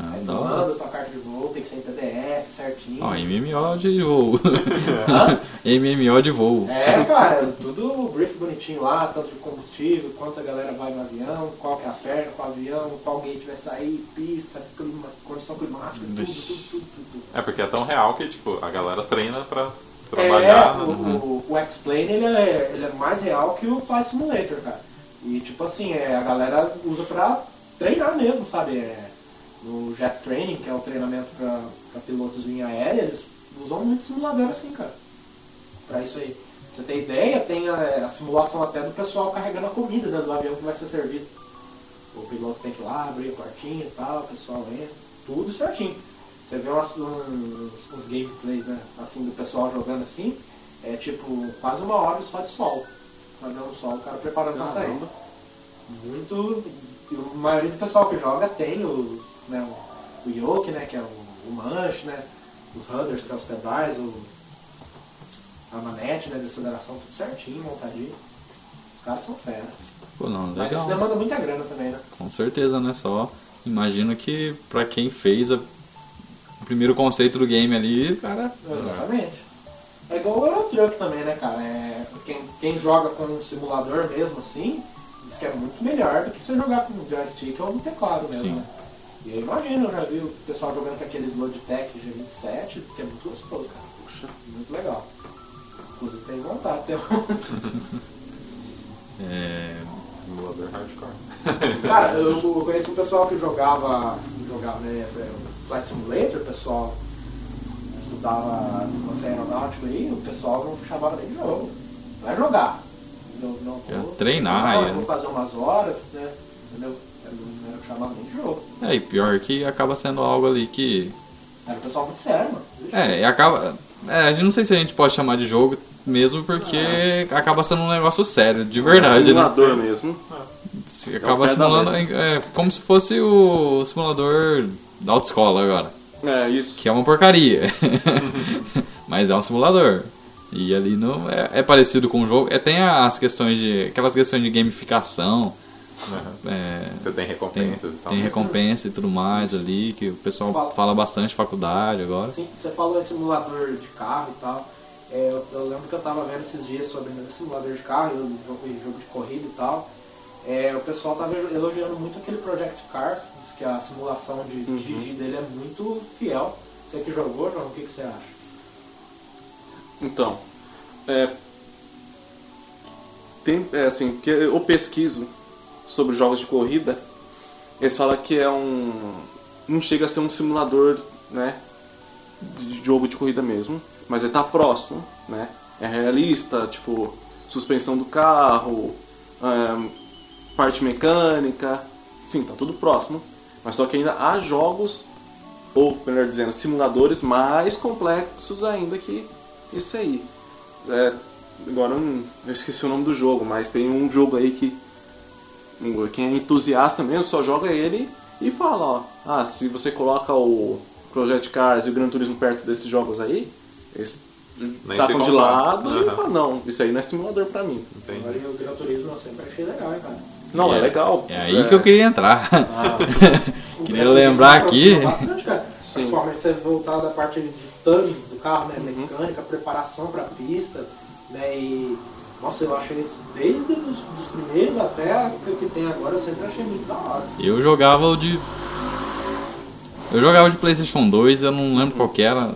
Ah, Aí tu manda sua carta de voo, tem que ser em PDF, certinho. Ó, MMO de voo. MMO de voo. É, cara, tudo brief bonitinho lá, tanto de combustível, quanto a galera vai no avião, qual que é a perna, qual avião, qual gate vai sair, pista, clima, condição climática, tudo, tudo, tudo, tudo. É porque é tão real que, tipo, a galera treina pra trabalhar. É, o, né? o, o X-Plane ele é, ele é mais real que o Flight Simulator, cara. E tipo assim, é, a galera usa pra treinar mesmo, sabe? É, no Jet Training, que é o treinamento pra, pra pilotos de linha aérea, eles usam muito simulador assim, cara. Pra isso aí. Pra você ter ideia, tem a, a simulação até do pessoal carregando a comida dentro do avião que vai ser servido. O piloto tem que ir lá, abrir o quartinho e tal, o pessoal entra, tudo certinho. Você vê umas, uns, uns gameplays, né, assim, do pessoal jogando assim, é tipo quase uma hora só de sol. Só dando sol, o cara preparando pra sair. Caramba. Muito. A maioria do pessoal que joga tem os, né, o, o yoke, né, que é o, o manche, né, os rudders, que é os pedais, o, a manete né, de aceleração, tudo certinho, montadinho. Os caras são fera. Pô, não, Mas isso legal. demanda muita grana também, né? Com certeza, né? Só imagino que pra quem fez a- o primeiro conceito do game ali, cara. Exatamente. É igual o Eurotruck também, né, cara? É, quem, quem joga com um simulador mesmo assim, diz que é muito melhor do que você jogar com um joystick ou um teclado mesmo, Sim. né? E eu imagino, eu já vi o pessoal jogando com aqueles Logitech G27, diz que é muito gostoso, cara. Puxa, muito legal. Inclusive tem vontade um. É, Simulador hardcore. Cara, eu, eu conheci um pessoal que jogava, jogava né, é, Flight Simulator, o pessoal estudava negócio aeronáutico aí, o pessoal não chamava nem de jogo. Vai jogar. Não, não, Ia vou- treinar, não, eu vou fazer umas horas, né? entendeu? Não era chamado nem de jogo. É, e pior que acaba sendo algo ali que. Era o pessoal muito sério, mano. É, e acaba. É, a gente não sei se a gente pode chamar de jogo mesmo, porque acaba sendo um negócio sério, de verdade, né? Simulador mesmo. Se É acaba da simulando. É, como se fosse o simulador da autoescola agora. É, isso. Que é uma porcaria. Mas é um simulador. E ali não é, é parecido com o jogo. É, tem as questões de. aquelas questões de gamificação. Uhum. é, Você tem tem, recompensas e tal. tem recompensa e tudo mais ali, que o pessoal Fala. fala bastante faculdade agora. Sim, você falou em simulador de carro e tal. É, eu, eu lembro que eu tava vendo esses dias sobre simulador de carro, jogo, jogo de corrida e tal. É, o pessoal tava elogiando muito aquele Project Cars, diz que a simulação de Uhum. dirigir dele é muito fiel. Você que jogou, João, o que, que você acha? Então, é, tem, é assim, que eu pesquiso sobre jogos de corrida, eles falam que é um, não chega a ser um simulador, né, de jogo de corrida mesmo, mas ele tá próximo, né, é realista, tipo, suspensão do carro, ahn, parte mecânica, sim, tá tudo próximo, mas só que ainda há jogos, ou melhor dizendo, simuladores mais complexos ainda que esse aí. É, agora eu não- eu esqueci o nome do jogo, mas tem um jogo aí que quem é entusiasta mesmo só joga ele e fala, ó, ah, se você coloca o Project Cars e o Gran Turismo perto desses jogos aí, eles Nem tacam de lado e Aham. falam, não, isso aí não é simulador pra mim. Entendi. Agora o Gran Turismo eu sempre achei legal, hein, cara. Não, é, É, legal. É aí que eu queria entrar. O Queria lembrar aqui- Bastante, cara. Sim. Principalmente você voltar da parte de tuning do carro, né? Uhum. Mecânica, preparação pra pista, né? E. Nossa, eu achei isso desde os dos primeiros até o que tem agora, eu sempre achei muito da hora. Eu jogava o de. Eu jogava de PlayStation 2, eu não lembro qual que era,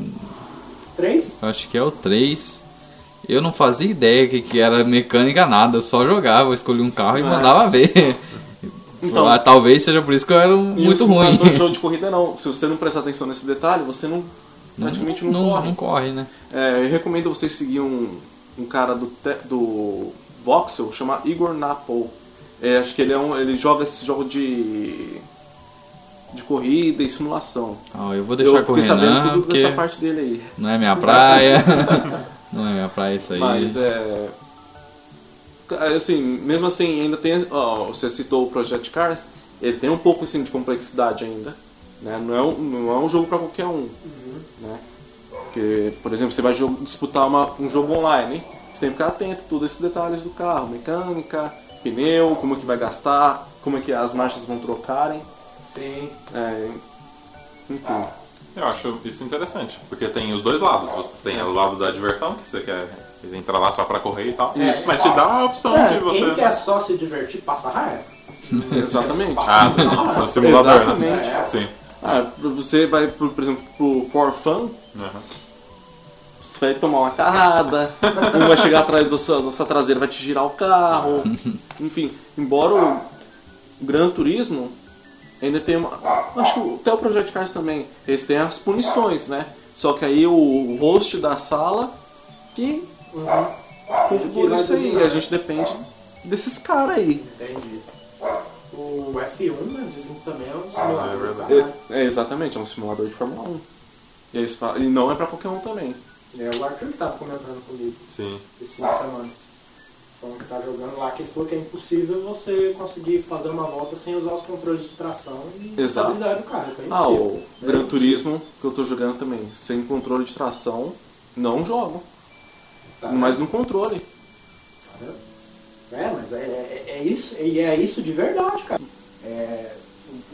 Três? acho que é o 3. Eu não fazia ideia que, que era mecânica nada, só jogava, eu escolhi um carro e É. mandava ver. Então- Ah, talvez seja por isso que eu era um- muito ruim. simulador de jogo de corrida não. Se você não prestar atenção nesse detalhe, você não praticamente não, não, corre. não corre, né? É, eu recomendo você seguir um, um cara do, te- do Voxel, chama Igor Napol. É, acho que ele, é um, ele joga esse jogo de, de corrida e simulação. Ó, eu vou deixar eu com o sabendo Renan, tudo porque dessa parte dele aí. não é minha praia. não é minha praia isso aí. Mas é. Assim, mesmo assim, ainda tem. Ó, você citou o Project Cars, ele tem um pouco assim, de complexidade ainda. Né? Não, é um, não é um jogo pra qualquer um. Né? Porque, por exemplo, você vai jogo- disputar uma- um jogo online, você tem que ficar atento a todos esses detalhes do carro, mecânica, pneu, como é que vai gastar, como é que as marchas vão trocarem. Sim. é, enfim. Eu acho isso interessante, porque tem os dois lados. Você tem o lado da diversão, que você quer entrar lá só pra correr e tal. Isso. Mas te dá a opção É, de você. quem quer só se divertir, passa raiva. Exatamente. Ah, no simulador, Exatamente. né? Sim. Ah, você vai, por, por exemplo, pro For Fun, Uhum. Você vai tomar uma carrada, um vai chegar atrás da sua, da sua traseira, vai te girar o carro. Enfim, embora o Gran Turismo ainda tem uma. Acho que até o Project Cars também, eles têm as punições, né? Só que aí o host da sala que configura isso aí. E a gente depende desses caras aí. Entendi. O F1, né, dizem que também é um Ah, é simulador. verdade. É, é, exatamente, é um simulador de Fórmula 1. E, eles falam, e não é pra qualquer um também. É, o Arthur tava comentando comigo Sim. esse fim de semana. Falando que tá jogando lá, que ele falou que é impossível você conseguir fazer uma volta sem usar os controles de tração e Exato. estabilidade do carro. que É Ah, o É Gran. Turismo que eu tô jogando também, sem controle de tração, não jogo. Tá, Mas no controle. É, mas é, é, é isso, e é isso de verdade, cara. É,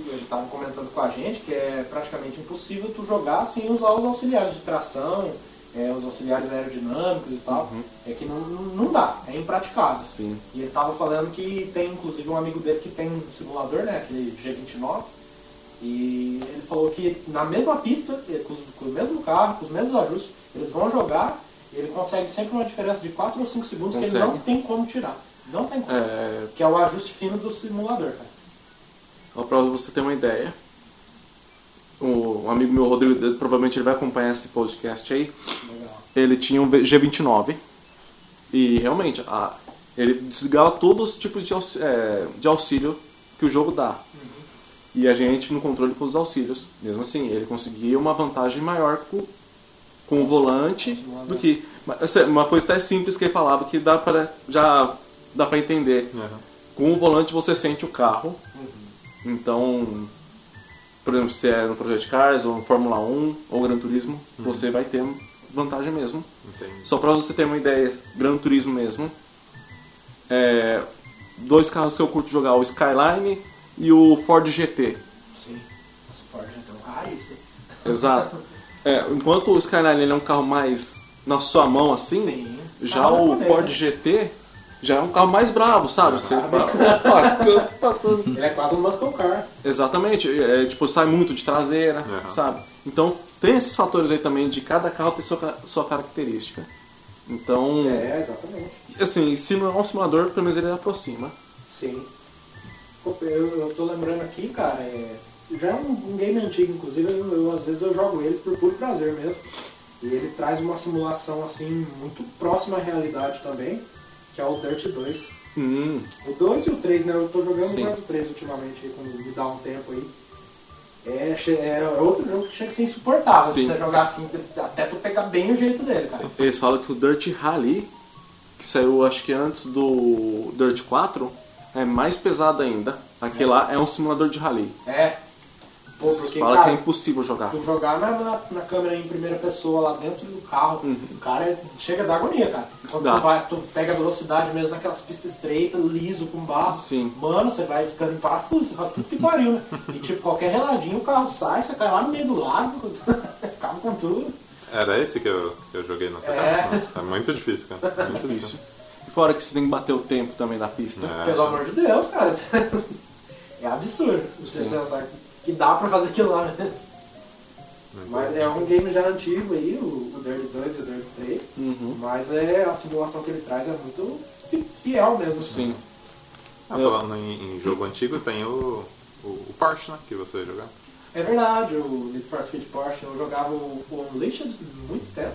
ele comentando com a gente que é praticamente impossível tu jogar sem usar os auxiliares de tração, é, os auxiliares aerodinâmicos e tal. É que não, não dá, é impraticável. Sim. E ele tava falando que tem inclusive um amigo dele que tem um simulador, né? Aquele G29. E ele falou que na mesma pista, com, os- com o mesmo carro, com os mesmos ajustes, eles vão jogar e ele consegue sempre uma diferença de 4 ou 5 segundos que ele Consegue. não tem como tirar. Não tem como. É, Que é o ajuste fino do simulador, cara. só pra você ter uma ideia. O, um amigo meu, Rodrigo, provavelmente ele vai acompanhar esse podcast aí. Legal. Ele tinha um G29. E realmente, a, ele desligava todos os tipos de, aux- é, de auxílio que o jogo dá. E a gente no controle com os auxílios. Mesmo assim, ele conseguia uma vantagem maior com, com o volante do que. Uma coisa até simples que ele falava que dá para já dá para entender. Aham. Com o volante você sente o carro. Então, por exemplo, se é no Project Cars ou no Fórmula 1 ou Gran Turismo, você vai ter vantagem mesmo. Entendi. Só pra você ter uma ideia, Gran Turismo mesmo. É, dois carros que eu curto jogar, o Skyline e o Ford GT. Sim. Esse Ford então, ah, isso. Exato. É, enquanto o Skyline é um carro mais na sua mão assim, Sim. já Carro o Ford né? GT já é um carro mais bravo, sabe? Você "Opa, Ele é quase um muscle car. Exatamente, é, tipo, sai muito de traseira, Aham. sabe? Então tem esses fatores aí também de cada carro ter sua, sua característica. Então, É, exatamente. assim, se não é um simulador, pelo menos ele aproxima. Sim. Eu, eu tô lembrando aqui, cara, é, já é um, um game antigo, inclusive, eu, eu, às vezes eu jogo ele por puro prazer mesmo. E ele traz uma simulação assim muito próxima à realidade também, que é o Dirt 2. Hum, O 2 e o 3, né? Eu tô jogando Sim. mais o 3 ultimamente, quando me dá um tempo aí. É, é outro jogo que chega a ser insuportável Sim. você jogar assim, até tu pegar bem o jeito dele, cara. eles falam que o Dirt Rally, que saiu acho que antes do Dirt 4, é mais pesado ainda. Aquele lá é um simulador de rally. É. Pô, porque, Fala cara, que é impossível jogar. Tu jogar na, na, na câmera em primeira pessoa lá dentro do carro, o cara é- chega da agonia, cara. Quando Dá. tu, vai, tu pega a velocidade mesmo naquelas pistas estreitas, liso, com barro. Sim. Mano, você vai ficando em parafuso, você fala tudo que pariu, né? E tipo, qualquer reladinho o carro sai, você cai lá no meio do lago, carro com tudo. Era esse que eu, que eu joguei no seu É. Nossa, é muito difícil, cara. Muito Isso. E fora que você tem que bater o tempo também na pista. É. Pelo amor de Deus, cara. É absurdo você Sim. pensar que, que dá pra fazer aquilo lá mesmo. Muito Mas é um game já antigo aí, o, o Dirt 2 e o Dirt 3. Uhum. Mas é, a simulação que ele traz é muito fi- fiel mesmo. Sim. Ah, falando em, em jogo antigo, tem o, o, o Porsche, né? Que você jogar. É verdade, o Need for Speed Porsche, eu jogava o, o Unleashed muito tempo.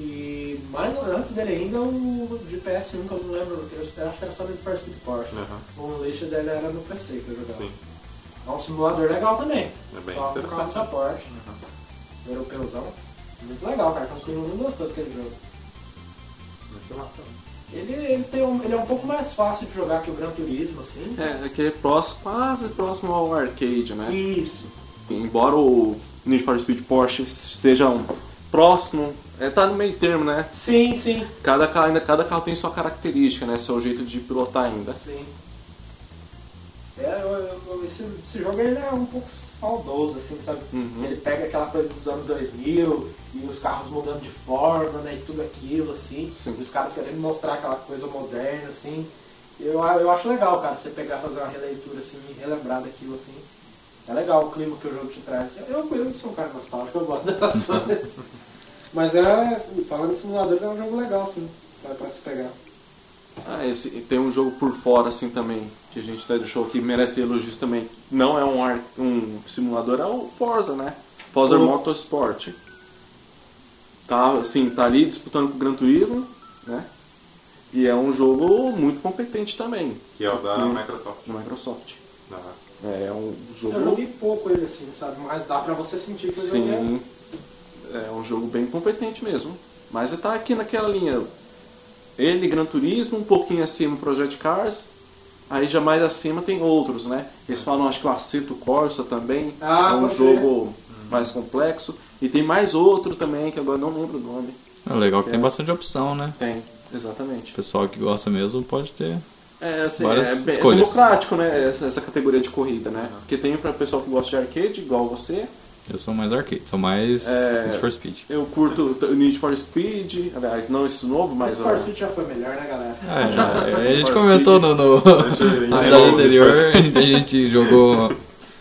E mais antes dele ainda o de PS1, que eu não lembro, eu acho que era só Need for Speed Porsche. Aham. O Unleashed dele era no PC que eu jogava. Sim. É um simulador legal também. É bem só interessante. da Porsche. Europeuzão. Muito legal, cara. Então, um clima muito gostoso aquele jogo. Muito massa. Ele, ele, tem um, ele é um pouco mais fácil de jogar que o Gran Turismo, assim. É, aquele é próximo, quase próximo ao arcade, né? Isso. Embora o Need for Speed Porsche seja um próximo, é, tá no meio termo, né? Sim, sim. Cada carro, ainda, cada carro tem sua característica, né? Seu jeito de pilotar ainda. Sim. É, eu- eu- esse, esse jogo ele é um pouco saudoso, assim, sabe? Uhum. Ele pega aquela coisa dos anos 2000 e os carros mudando de forma, né? E tudo aquilo, assim. Sim. E os caras querendo mostrar aquela coisa moderna, assim. Eu, eu acho legal, cara, você pegar fazer uma releitura, assim, e relembrar daquilo, assim. É legal o clima que o jogo te traz. Eu, eu sou um cara nostálgico, eu gosto dessas coisas. Mas é, falando em simuladores, é um jogo legal, sim, pra, pra se pegar. Ah, esse, tem um jogo por fora, assim, também, que a gente até deixou aqui, merece elogios também. Não é um, ar- um simulador, é o Forza, né? Forza Uhum. Motorsport. Tá, assim, tá ali disputando com o Gran Turismo, né? E é um jogo muito competente também, Que é o da Hum. Microsoft. da Microsoft. Da- É um Eu jogo... joguei pouco ele, assim, sabe? Mas dá pra você sentir que o jogo é... Sim, é um jogo bem competente mesmo. Mas tá aqui naquela linha. Ele, Gran Turismo, um pouquinho acima Project Cars. Aí já mais acima tem outros, né? Eles falam, acho que o Acerto Corsa também Ah, é um jogo mais complexo. E tem mais outro também, que agora não lembro o nome. É legal que tem É. bastante opção, né? Tem, exatamente. O pessoal que gosta mesmo pode ter. É, assim, Várias é, bem- é escolhas. democrático, né? Essa, categoria de corrida, né? Porque tem para pessoal que gosta de arcade, igual você. Eu sou mais arcade, sou mais É. Need for Speed. Eu curto Need for Speed, aliás, não esse novo, mas... O ó, Speed já foi melhor, né, galera? É, já, a gente For comentou Speed. no, no episódio anterior, Need a gente jogou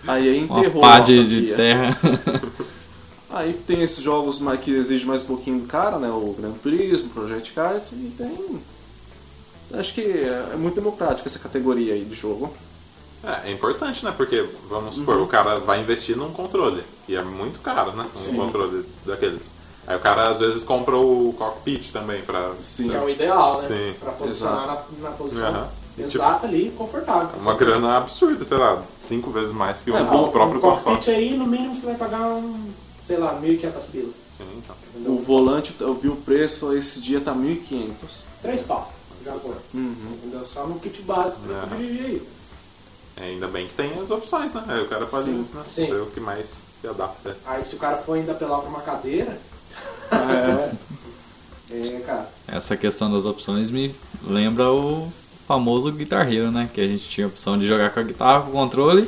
Aí aí uma enterrou pá de, de terra. Aí tem esses jogos que exigem mais um pouquinho do cara, né? O Gran Turismo, Project Cars e tem. Acho que é muito democrática essa categoria aí de jogo. É, é importante, né? Porque, vamos supor, o cara vai investir num controle, que é muito caro, né? Um Sim. controle daqueles. Aí o cara às vezes compra o cockpit também pra. Sim. Que é o ideal, né? Uhum. Sim. Pra posicionar na, na posição. Aham. Exato ali, confortável. Uma grana absurda, sei lá, cinco vezes mais que o, É, o bom, próprio um console. cockpit aí, no mínimo, você vai pagar um, sei lá, 1.500 pila. Sim, então. Entendeu? O volante, eu vi o preço, esse dia tá 1.500. Três pau, já foi. Uhum. Entendeu? Só no kit básico pra É. dirigir aí. Ainda bem que tem as opções, né? Aí o cara pode Sim. né, Sim. ver o que mais se adapta. Aí se o cara for ainda apelar pra uma cadeira, É, é, cara. Essa questão das opções me lembra o famoso Guitar Hero, né? Que a gente tinha a opção de jogar com a guitarra, com o controle.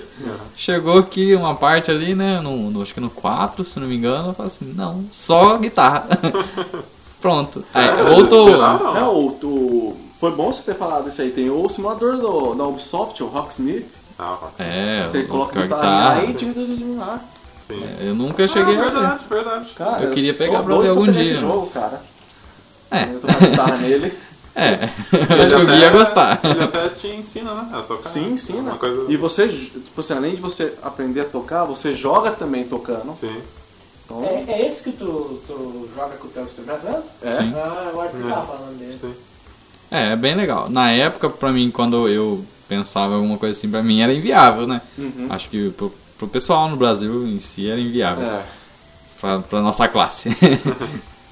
Chegou aqui uma parte ali, né? No, no- acho que no 4, se não me engano. Eu falei assim, não, só guitarra. Pronto. Aí, voltou. Será? Não. é o, o- foi bom você ter falado isso aí. Tem o simulador do, da Ubisoft, o Rocksmith. Ah. É, você o- coloca a guitarra guitarra. aí, lá. Sim. Eu nunca cheguei ah, a ver. verdade, verdade. Cara, Eu queria pegar pra ver algum dia, Esse jogo, mas- cara. É. Eu tô com a guitarra nele. É, eu acho que Gui ia gostar. Ele até te ensina, né? A tocar. Sim, ensina. Uma coisa... E você, tipo assim, além de você aprender a tocar, você joga também tocando. Sim. Então, É, é esse que tu, tu joga com o teu instrumento mesmo? é. Sim. Ah, eu acho que É. tava falando dele. Sim. É, é bem legal. Na época, pra mim, quando eu pensava em alguma coisa assim, pra mim era inviável, né? Uhum. Acho que pro, pro pessoal no Brasil em si era inviável. É. Pra, pra nossa classe.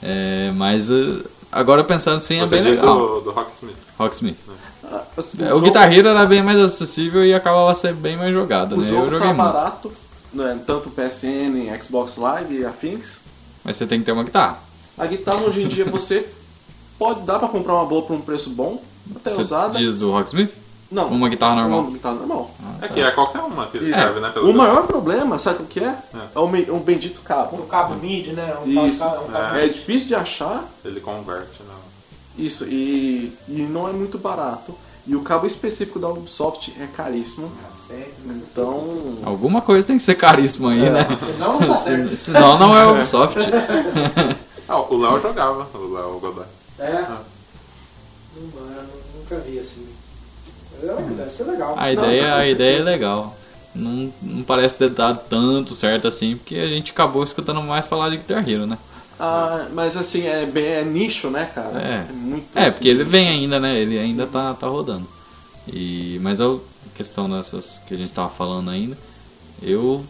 É, mas eh, agora pensando assim, é Você bem diz legal. do, do Rocksmith. Rocksmith. Ah, É, jogo- O Guitar Hero era bem mais acessível e acabava sendo bem mais jogado, O né? jogo Eu joguei tá muito. barato, né? tanto PSN, Xbox Live e afins. Mas você tem que ter uma guitarra. A guitarra hoje em dia você pode dar pra comprar uma boa por um preço bom, até Você usada. diz do Rocksmith? Não, uma guitarra normal? Uma guitarra normal. É que é qualquer uma que Isso. serve, né? Pelo O maior problema, sabe o que é? É. É o, me- o bendito O cabo. cabo MIDI, né? Um Isso. cabo- um cabo É difícil de achar, Ele converte, não. isso, e, e não é muito barato. E o cabo específico da Ubisoft é caríssimo. Cacete, né? Então. Alguma coisa tem que ser caríssimo aí, né? Senão não tá. Se- Senão não é Ubisoft. Ah, o Léo jogava, o Léo Godoy. É. Não, mano, nunca vi assim. É, deve ser legal. A Não, ideia, com a ideia é legal. Não, não parece ter dado tanto certo assim, porque a gente acabou escutando mais falar de Guitar Hero, né? Ah, mas assim, é, bem, é nicho, né, cara? É. muito. É, assim, porque ele nicho. vem ainda, né? Ele ainda tá, tá rodando. E, mas a questão dessas que a gente tava falando ainda, eu.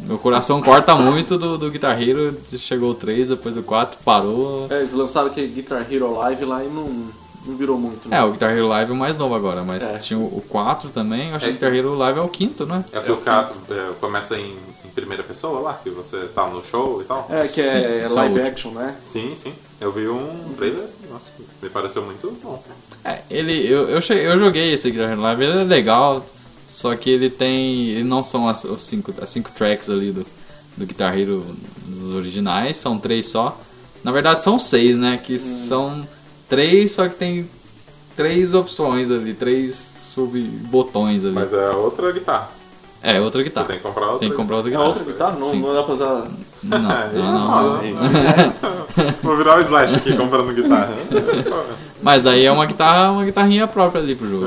Meu coração corta muito do, do Guitar Hero. Chegou o 3, depois o 4, parou. É, eles lançaram aquele Guitar Hero Live lá e não, não virou muito. né? É, o Guitar Hero Live é o mais novo agora, mas É. tinha o o 4 também. Eu acho É. que o Guitar Hero Live é o quinto, né? É porque o cara é, começa em, em primeira pessoa lá, que você tá no show e tal. É, que é Sim, é live action, né? Sim, sim. Eu vi um trailer, nossa, me pareceu muito bom. É, ele, eu, eu, che- eu joguei esse Guitar Hero Live, ele é legal, só que ele tem. Ele não são as, os cinco, as cinco tracks ali do, do Guitar Hero dos originais, são três só. Na verdade são seis, né? Que são três, só que tem três opções ali, três sub-botões ali. Mas é outra guitarra. É, outra Você guitarra. tem que comprar outra. Tem que comprar outra É guitarra. outra guitarra? Não, Sim. não dá pra usar. Não, não, É, não, não. não. Vou virar o Slash aqui comprando guitarra. Mas daí é uma guitarra, uma guitarrinha própria ali pro jogo.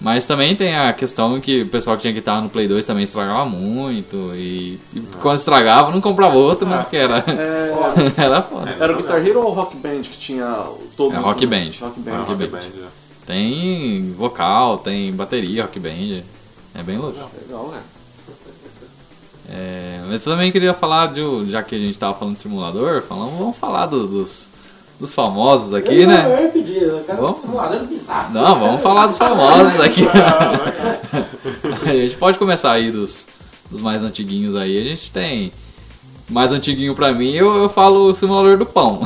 Mas também tem a questão que o pessoal que tinha guitarra no Play 2 também estragava muito. E, e quando estragava, não comprava outro, né? Porque era, É, era foda. era o Guitar Hero ou o Rock Band que tinha todos É os Rock instrumentos? Band. Rock Band. Ah, Rock Rock Band. Band. Tem vocal, tem bateria, rock band. É bem louco. Legal, né? É, mas eu também queria falar, de, já que a gente tava falando de simulador, falando, vamos falar do- dos, dos famosos aqui, eu, né? Eu ia pedir, eu quero Vamos? simuladores bizarros. Não, vamos falar dos famosos aqui. a gente pode começar aí dos, dos mais antiguinhos aí. A gente tem. Mais antiguinho pra mim, eu, eu falo o simulador do pão.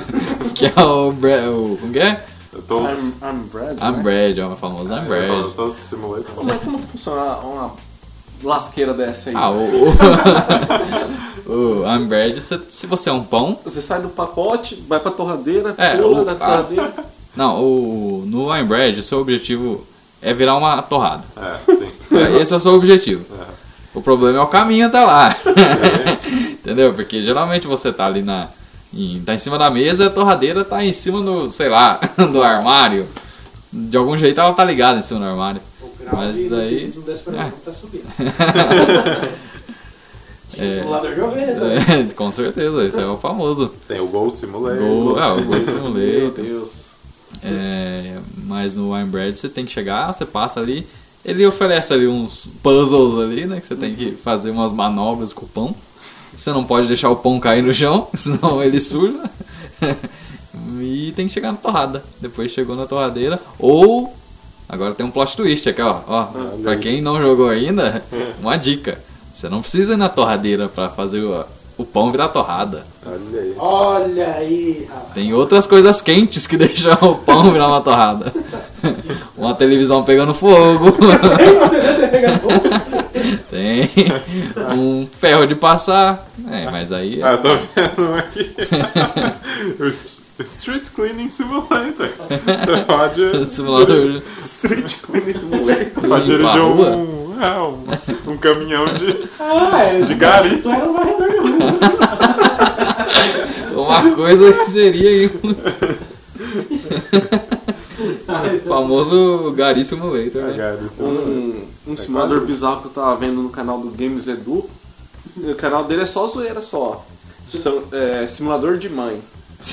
que é o, bre- o. Como que é? Eu tô. I'm, I'm Brad. I'm né? bread, é o famoso I'm Eu bread. tô simulando. Como, é- como que funciona uma lasqueira dessa aí? Ah, o. O, o I'm bread, se, se você é um pão. Você sai do pacote, vai pra torradeira, É, pula o- da torradeira. Não, o, no I'm bread, o seu objetivo é virar uma torrada. É, sim. Esse é o seu objetivo. É. O problema é o caminho até lá. Entendeu? Porque geralmente você tá ali na. Em, tá em cima da mesa, a torradeira tá em cima do, sei lá, do armário. De algum jeito ela tá ligada em cima do armário. O grau Mas de daí- utilizmo desse programa tá subindo. Tinha É. simulador de ovelha. É, com certeza, esse é o famoso. Tem o Gold Simulator. Gol, é, o Gold Meu Simulator. Deus. É, mas no Wine Bread você tem que chegar, você passa ali, ele oferece ali uns puzzles ali, né? Que você tem que fazer umas manobras com o pão. Você não pode deixar o pão cair no chão, senão ele surja. e tem que chegar na torrada. Depois chegou na torradeira. Ou. Agora tem um plot twist aqui, ó. ó pra quem não jogou ainda, uma dica. Você não precisa ir na torradeira pra fazer o, o pão virar torrada. Olha aí. Olha aí, rapaz. Tem outras coisas quentes que deixam o pão virar uma torrada. uma televisão pegando fogo. Tem uma TV pegando fogo. Tem um ferro de passar. É, mas aí. Ah, eu tô vendo um aqui. Street Cleaning Simulator. Você pode, Simulador. Street Cleaning Simulator. pode dirigir rua? Um, é, um, um caminhão de. Ah, é. De gari. Tu era um varredor de rua. Uma coisa que seria aí o famoso Gary Simulator, né? Um, um simulador bizarro que eu tava vendo no canal do Games Edu. O canal dele é só zoeira só. São, é, simulador de mãe.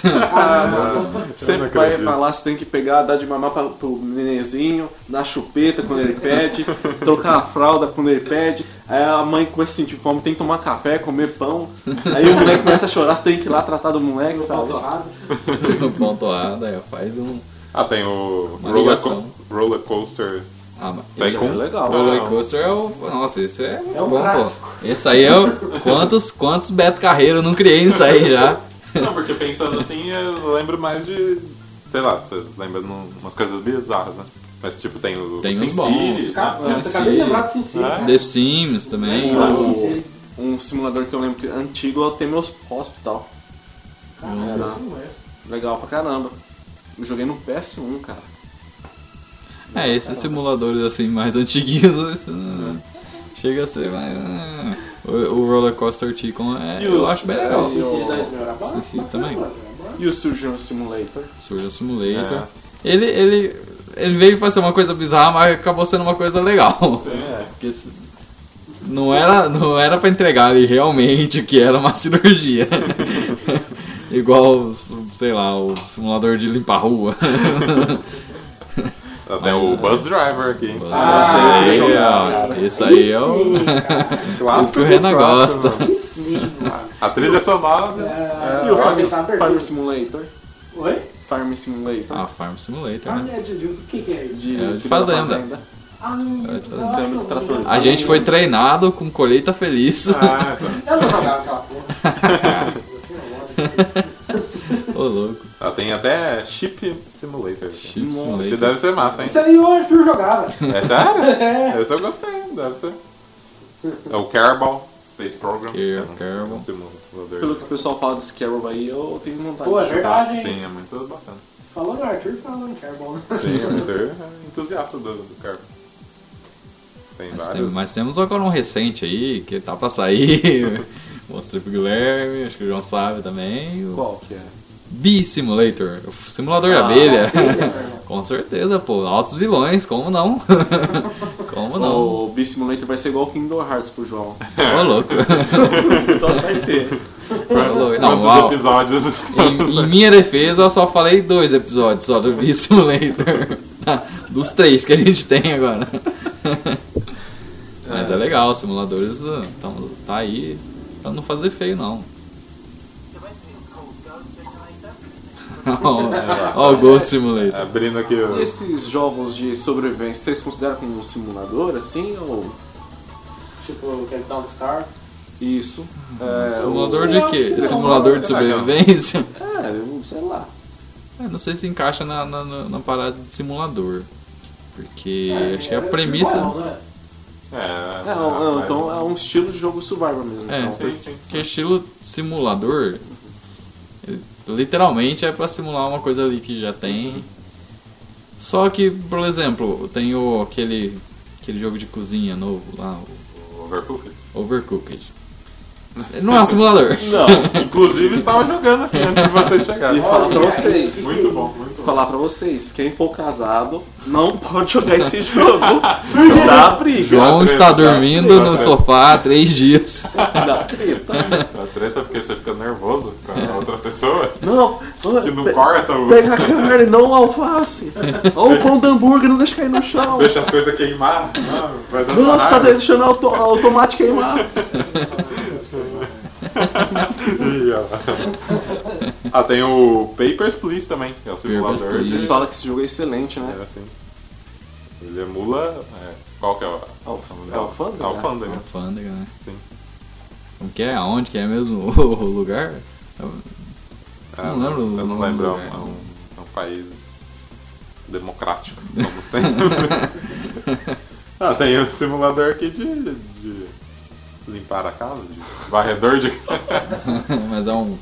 Ah, Você não vai pra lá, você tem que pegar, dar de mamar pra, pro nenenzinho, dar chupeta quando ele pede, trocar a fralda quando ele pede. Aí a mãe começa a sentir fome, tem que tomar café, comer pão. Aí o moleque começa a chorar, você tem que ir lá tratar do moleque, No sabe? torrado. Ponto A, daí faz um. Ah, tem o roller, co roller Coaster. Ah, mas com- é legal. O Roller Coaster é o. Nossa, esse é muito É um bom, clássico. pô. Esse aí é o. Quantos, quantos Beto Carreiro eu não criei nisso aí já? Não, porque pensando assim, eu lembro mais de. Sei lá, você lembra de umas coisas bizarras, né? Mas tipo, tem o. Tem Sin bons. City, Cara, Sim, eu acabei de lembrar do Sin City. Cara. The Sims também. Lembrar do o- Sin City. Um simulador que eu lembro que é antigo é o Temeus Hospital. Não. Legal pra caramba. Eu joguei no PS1, cara. É, esses simuladores assim mais antiguinhos isso, não- chega a ser mais. ah, O, o Roller Coaster Tycoon é, eu acho bem legal. Sin City também. E o Surgeon Simulator? Surgeon Simulator. É. Ele, ele, ele veio pra ser uma coisa bizarra, mas acabou sendo uma coisa legal. É. Porque não era, não era pra entregar ali realmente o que era uma cirurgia. Igual, sei lá, o simulador de limpar a rua. Tem o Bus Driver aqui. Ah, esse aí, ó, esse aí é o. Isso que o Renan gosta. A trilha sonora. É, e o Farm. Simulator? Oi? Farm Simulator. Ah, Farm Simulator, Ah, né? é de, o que que é isso? De, É, de fazenda. Ah, ah, não. A gente foi treinado com colheita feliz. Ah, tá. Eu não jogava aquela porra. Ô, louco. Ah, tem até Chip Simulator. Chip Esse Simulator. deve ser massa, hein? Isso aí o Arthur jogava. É sério? Esse eu gostei, deve ser. É o Carabao Space Program. Car- É um- um simulador. Pelo que o pessoal fala desse Carol aí, eu tenho vontade Pô, é de jogar. verdade, hein? Sim, é muito bacana. Falou no Arthur, falou no. Sim, o Arthur é entusiasta do, do Carabao. Tem Mas, vários. tem- mas temos agora um recente aí, que tá pra sair. Mostrei pro Guilherme, acho que o João sabe também. O Qual que é? Bee Simulator, o simulador de Ah, abelha. sim, meu irmão. Com certeza, pô. Altos vilões, como não? como não? O Bee Simulator vai ser igual Kingdom Hearts pro João. Ô, louco. Só vai ter. Não, Quantos uau. episódios estamos? Em, em minha defesa, eu só falei dois episódios só do Bee Simulator. Tá, Dos três que a gente tem agora. Mas é legal, os simuladores ah, tão, tá aí pra não fazer feio, não. Ó o Gold Simulator. Abrindo aqui o. E esses jogos de sobrevivência, vocês consideram como um simulador, assim, ou... Tipo, aquele Downstar. Isso. É, Simulador o- de quê? Simulador de sobrevivência? É, sei lá. É, não sei se encaixa na, na, na- na parada de simulador. Porque acho que a É, premissa. né? É, É, não, não, mas- então é um estilo de jogo survival mesmo. É. então. Sim, sim. Porque estilo simulador, ele- literalmente é pra simular uma coisa ali que já tem. Só que, por exemplo, tem o, aquele, aquele jogo de cozinha novo lá, Overcooked. o Overcooked. Ele não é um simulador. Não. Inclusive estava jogando aqui antes de vocês chegarem. E falar pra vocês. Muito bom, muito bom. Falar pra vocês, quem for casado não pode jogar esse jogo. Dá briga. João treta, está dá dormindo treta, no treta. sofá há três dias. Dá treta. A treta é porque você fica nervoso com a outra pessoa Não, que não corta o. pega a carne, não alface. Ou o pão do hambúrguer, não deixa cair no chão. Deixa as coisas queimar. Não, vai dando Nossa, tá deixando o auto- o tomate queimar. Ah, tem o Papers, Please também, que é o simulador. Eles falam que esse jogo é excelente, né? É assim. Ele emula... é, qual que é o... Alf- é Alfândega? Alfândega, Alfândega, né? sim. Como que é? Aonde que é mesmo o lugar? É, Não lembro Eu não lembro, é um, lugar. é um- é um país democrático, como sempre. ah, tem o simulador aqui de, de limpar a casa, de varredor de... Mas é um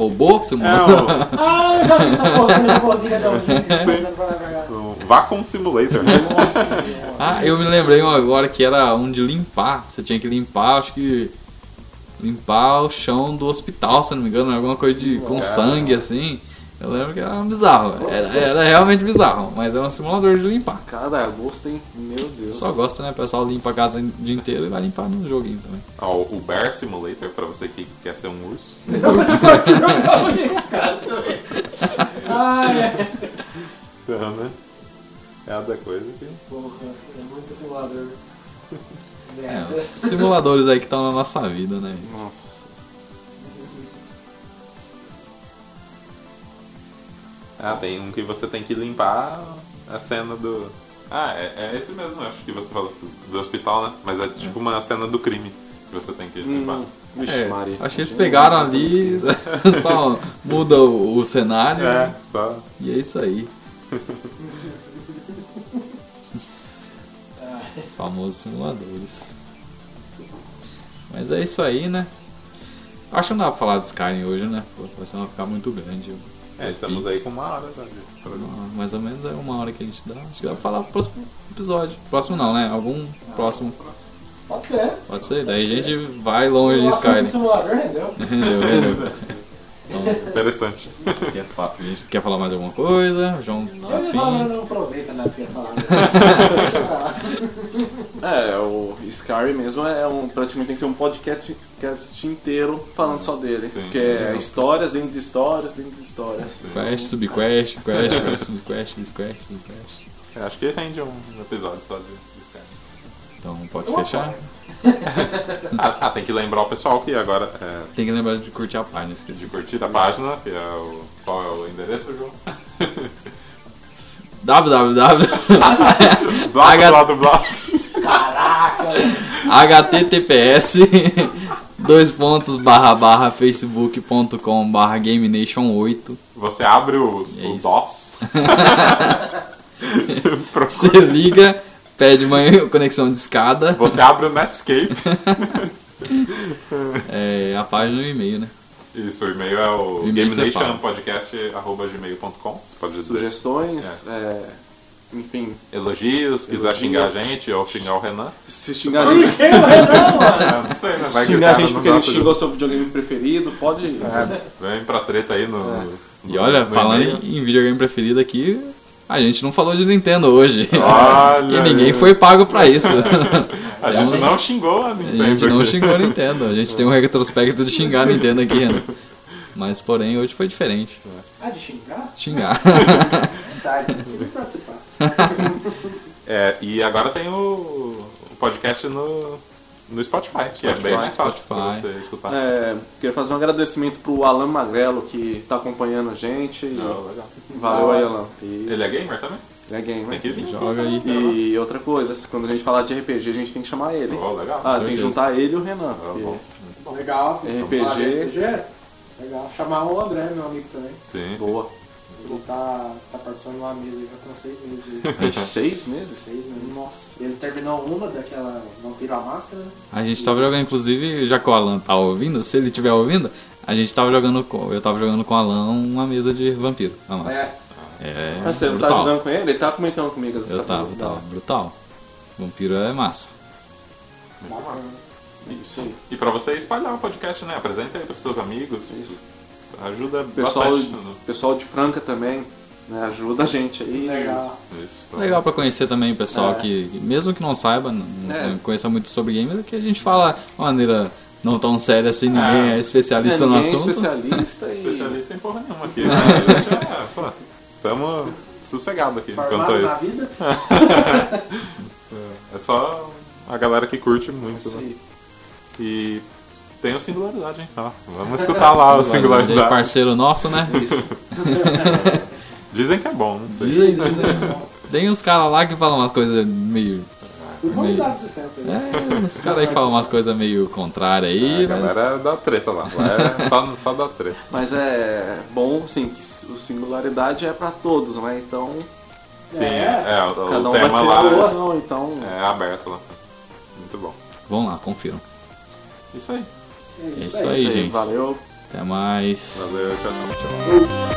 robô que É simula? Ah, eu já vi essa porra na vozinha da o, o Vacuum Simulator. Nossa senhora. Ah, eu me lembrei um agora que era um de limpar. Você tinha que limpar, acho que. Limpar o chão do hospital, se não me engano, alguma coisa de, com sangue assim. Eu lembro que era bizarro. Era, era realmente bizarro, mas é um simulador de limpar. Cara, eu gostei. Meu Deus. pessoal gosta, né? O pessoal limpa a casa o dia inteiro e vai limpar no joguinho também. Ó, o Bear Simulator, pra você que quer ser um urso. Esse cara também. Ai, é. Então, né? Cada coisa que... Porra, é muito simulador. É, os simuladores aí que estão na nossa vida, né? Nossa. Ah, tem um que você tem que limpar a cena do. Ah, é, é esse mesmo, acho que você falou do hospital, né? Mas é tipo uma cena do crime que você tem que limpar. Hum, vixe, É, Maria. acho que eles pegaram ali, só muda o, o cenário É, só. e é isso aí. Os famosos simuladores. Mas é isso aí, né? Acho que não dá pra falar de Skyrim hoje, né? Pô, senão vai ficar muito grande. É, estamos aí com uma hora? Ah, Mais ou menos é uma hora que a gente dá. Acho que dá pra falar pro próximo episódio. Próximo não, né? Algum próximo. Pode ser. Pode ser. Daí a gente vai longe de Skyrim. simulador rendeu. Então, Interessante. quer, fa- a gente quer falar mais alguma coisa? O João Não, tá ele fala, afim? não aproveita né, que ia falar. É, o Skyrim mesmo é um. Praticamente tem que ser um podcast podcast inteiro falando só dele. Sim. porque é histórias dentro de histórias dentro de histórias. Quest, subquest, quest, quest, subquest, subquest, subquest. Eu acho que rende um episódio só de, de Skyrim. Então pode fechar. Ah, ah, tem que lembrar o pessoal que agora é, Tem que lembrar de curtir a página, de esqueci. curtir a página, que é o. Qual é o endereço, João? www Blá, blá. Caraca! https dois pontos barra barra facebook.com barra GameNation 8 Você abre o, É o. DOS. Você liga, pede uma conexão de escada, Você abre o Netscape. é, a página e o e-mail, né? Isso, o e-mail é o O gamenationpodcast.gmail.com. Você pode dizer Sugestões, é, enfim, elogios, quiser Elogio. xingar a gente ou xingar o Renan. se xingar a gente. Que não é não, mano? É, não sei, né? Vai que o xingar a gente não porque ele xingou seu videogame preferido, pode. É, vem pra treta aí no. no- E olha, no falando e-mail. em videogame preferido aqui, a gente não falou de Nintendo hoje. Olha e ninguém foi pago pra isso. A gente não xingou a A Nintendo. gente não xingou a Nintendo. A gente tem um retrospecto de xingar a Nintendo aqui, Renan. Mas porém hoje foi diferente. Ah, de xingar? Xingar. Tá, que participar. É, e agora tem o podcast no, no Spotify, que é bem Spotify, mais fácil pra Spotify. você escutar. É, queria fazer um agradecimento pro Alan Magrelo que tá acompanhando a gente. e Oh, legal. Valeu aí, Alan. E Ele é gamer também? ele é gamer. Tem que vir. Joga aí. E outra coisa, quando a gente falar de RPG, a gente tem que chamar ele. Oh, legal. Ah, tem que juntar ele e o Renan. Porque- bom. Legal. RPG. RPG? Legal. Chamar o André, meu amigo também. Sim, sim. Ele tá, tá participando de uma mesa já com seis meses. Seis meses? Seis meses. Nossa. Ele terminou uma daquela Vampiro à Máscara. né? A gente tava jogando, inclusive, já que o Alan tá ouvindo, se ele estiver ouvindo, a gente tava jogando com. Eu tava jogando com o Alan uma mesa de vampiro. A máscara. É. É. Ah, você não tá jogando com ele? Ele tá comentando comigo dessa Eu tava, tava. Brutal. Vampiro é massa. Bacana. Isso aí. E pra você espalhar o podcast, né? Apresenta aí pros seus amigos. Isso. Ajuda Pessoal, bastante. no- pessoal de Franca também, né? Ajuda a gente aí. Legal. Isso. Legal pra conhecer também o pessoal É. que, mesmo que não saiba, não, não É. conheça muito sobre games, é que a gente fala de uma maneira não tão séria assim, ninguém é, É. especialista É, no ninguém é assunto. especialista e... Especialista em porra nenhuma aqui. Né? A gente é, pô, tamo sossegado aqui Formado quanto a na isso. vida. É só a galera que curte muito, né? E tem o Singularidade, hein? Ó, vamos escutar lá o Singularidade. parceiro nosso, né? Dizem que é bom, não sei. Dizem, dizem. Tem uns caras lá que falam umas coisas meio. Humanidade esses tempos. né? É, uns caras aí que falam umas coisas meio contrárias aí, A mas. galera dá treta lá. Lá é só, só dá treta. Mas é bom, assim, que o singularidade é pra todos, né? Então, Sim, É. é, o, cada o um vai tema lá ou não, então... é aberto lá. Muito bom. Vamos lá, confiram. Isso aí. É isso é aí, gente. Valeu. Até mais. Valeu, tchau, tchau. tchau.